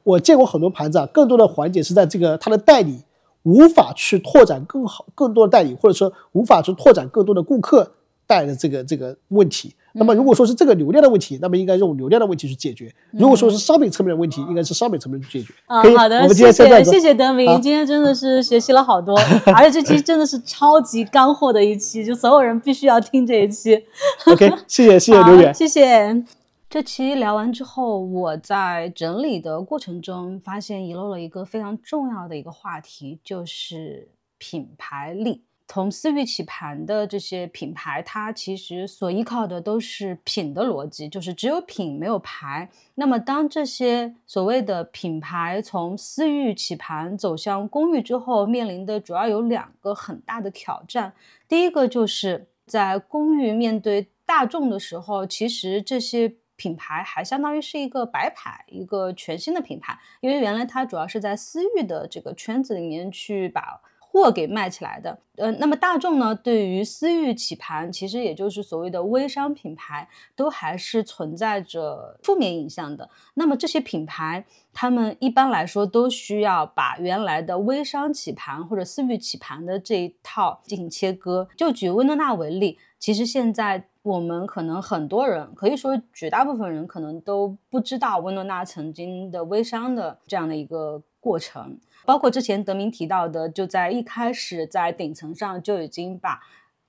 Speaker 2: 我见过很多盘子啊，更多的环节是在这个它的代理无法去拓展更好更多的代理，或者说无法去拓展更多的顾客带来的这个这个问题。那么如果说是这个流量的问题，那么应该用流量的问题去解决；如果说是商品层面的问题，应该是商品层面去解决。可以，
Speaker 1: 啊好的，
Speaker 2: 我们今
Speaker 1: 谢谢谢谢德明，今天真的是学习了好多，而且这期真的是超级干货的一期，就所有人必须要听这一期。
Speaker 2: OK，谢谢谢谢 刘远。
Speaker 1: 谢谢。这期聊完之后，我在整理的过程中发现遗漏了一个非常重要的一个话题，就是品牌力。从私域起盘的这些品牌，它其实所依靠的都是品的逻辑，就是只有品没有牌。那么，当这些所谓的品牌从私域起盘走向公域之后，面临的主要有两个很大的挑战。第一个就是在公域面对大众的时候，其实这些品牌还相当于是一个白牌，一个全新的品牌，因为原来它主要是在私域的这个圈子里面去把货给卖起来的。呃，那么大众呢，对于私域起盘，其实也就是所谓的微商品牌，都还是存在着负面影响的。那么这些品牌，他们一般来说都需要把原来的微商起盘或者私域起盘的这一套进行切割。就举薇诺娜为例，其实现在我们可能很多人，可以说绝大部分人可能都不知道薇诺娜曾经的微商的这样的一个过程。包括之前德明提到的，就在一开始在顶层上就已经把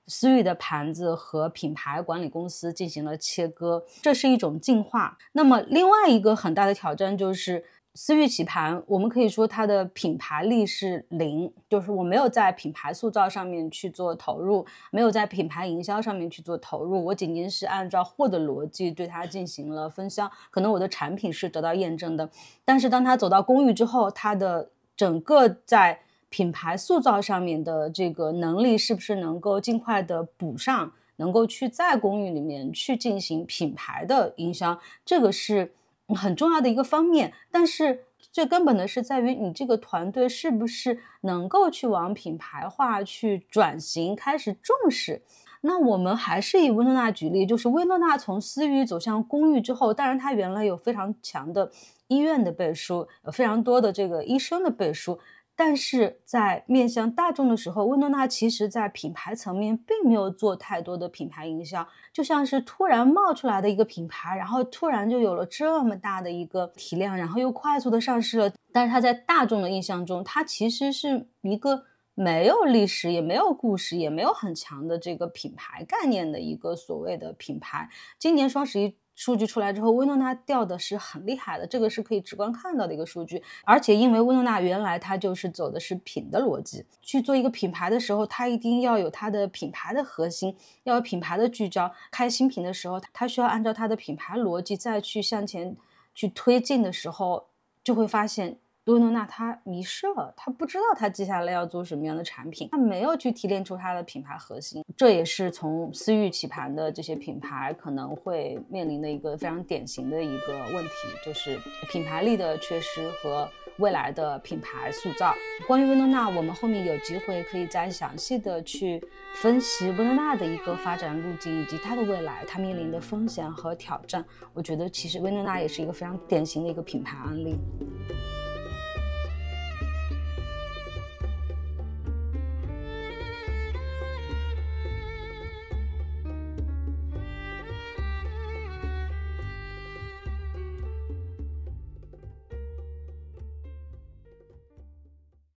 Speaker 1: 私域的盘子和品牌管理公司进行了切割，这是一种进化。那么另外一个很大的挑战就是。私域起盘，我们可以说它的品牌力是零，就是我没有在品牌塑造上面去做投入，没有在品牌营销上面去做投入，我仅仅是按照货的逻辑对它进行了分销，可能我的产品是得到验证的，但是当它走到公域之后，它的整个在品牌塑造上面的这个能力是不是能够尽快的补上，能够去在公寓里面去进行品牌的营销，这个是很重要的一个方面。但是最根本的是在于你这个团队是不是能够去往品牌化去转型，开始重视。那我们还是以薇诺娜举例，就是薇诺娜从私域走向公域之后，当然它原来有非常强的医院的背书，有非常多的这个医生的背书。但是在面向大众的时候，薇诺娜其实在品牌层面并没有做太多的品牌营销，就像是突然冒出来的一个品牌，然后突然就有了这么大的一个体量，然后又快速的上市了。但是它在大众的印象中，它其实是一个没有历史、也没有故事、也没有很强的这个品牌概念的一个所谓的品牌。今年双十一。数据出来之后，薇诺娜掉的是很厉害的，这个是可以直观看到的一个数据。而且因为薇诺娜原来它就是走的是品的逻辑，去做一个品牌的时候，它一定要有它的品牌的核心，要有品牌的聚焦。开新品的时候，它需要按照它的品牌逻辑再去向前去推进的时候，就会发现。薇诺娜她迷失了，她不知道她接下来要做什么样的产品，她没有去提炼出她的品牌核心，这也是从私域起盘的这些品牌可能会面临的一个非常典型的一个问题，就是品牌力的缺失和未来的品牌塑造。关于薇诺娜，我们后面有机会可以再详细的去分析薇诺娜的一个发展路径以及它的未来，它面临的风险和挑战。我觉得其实薇诺娜也是一个非常典型的一个品牌案例。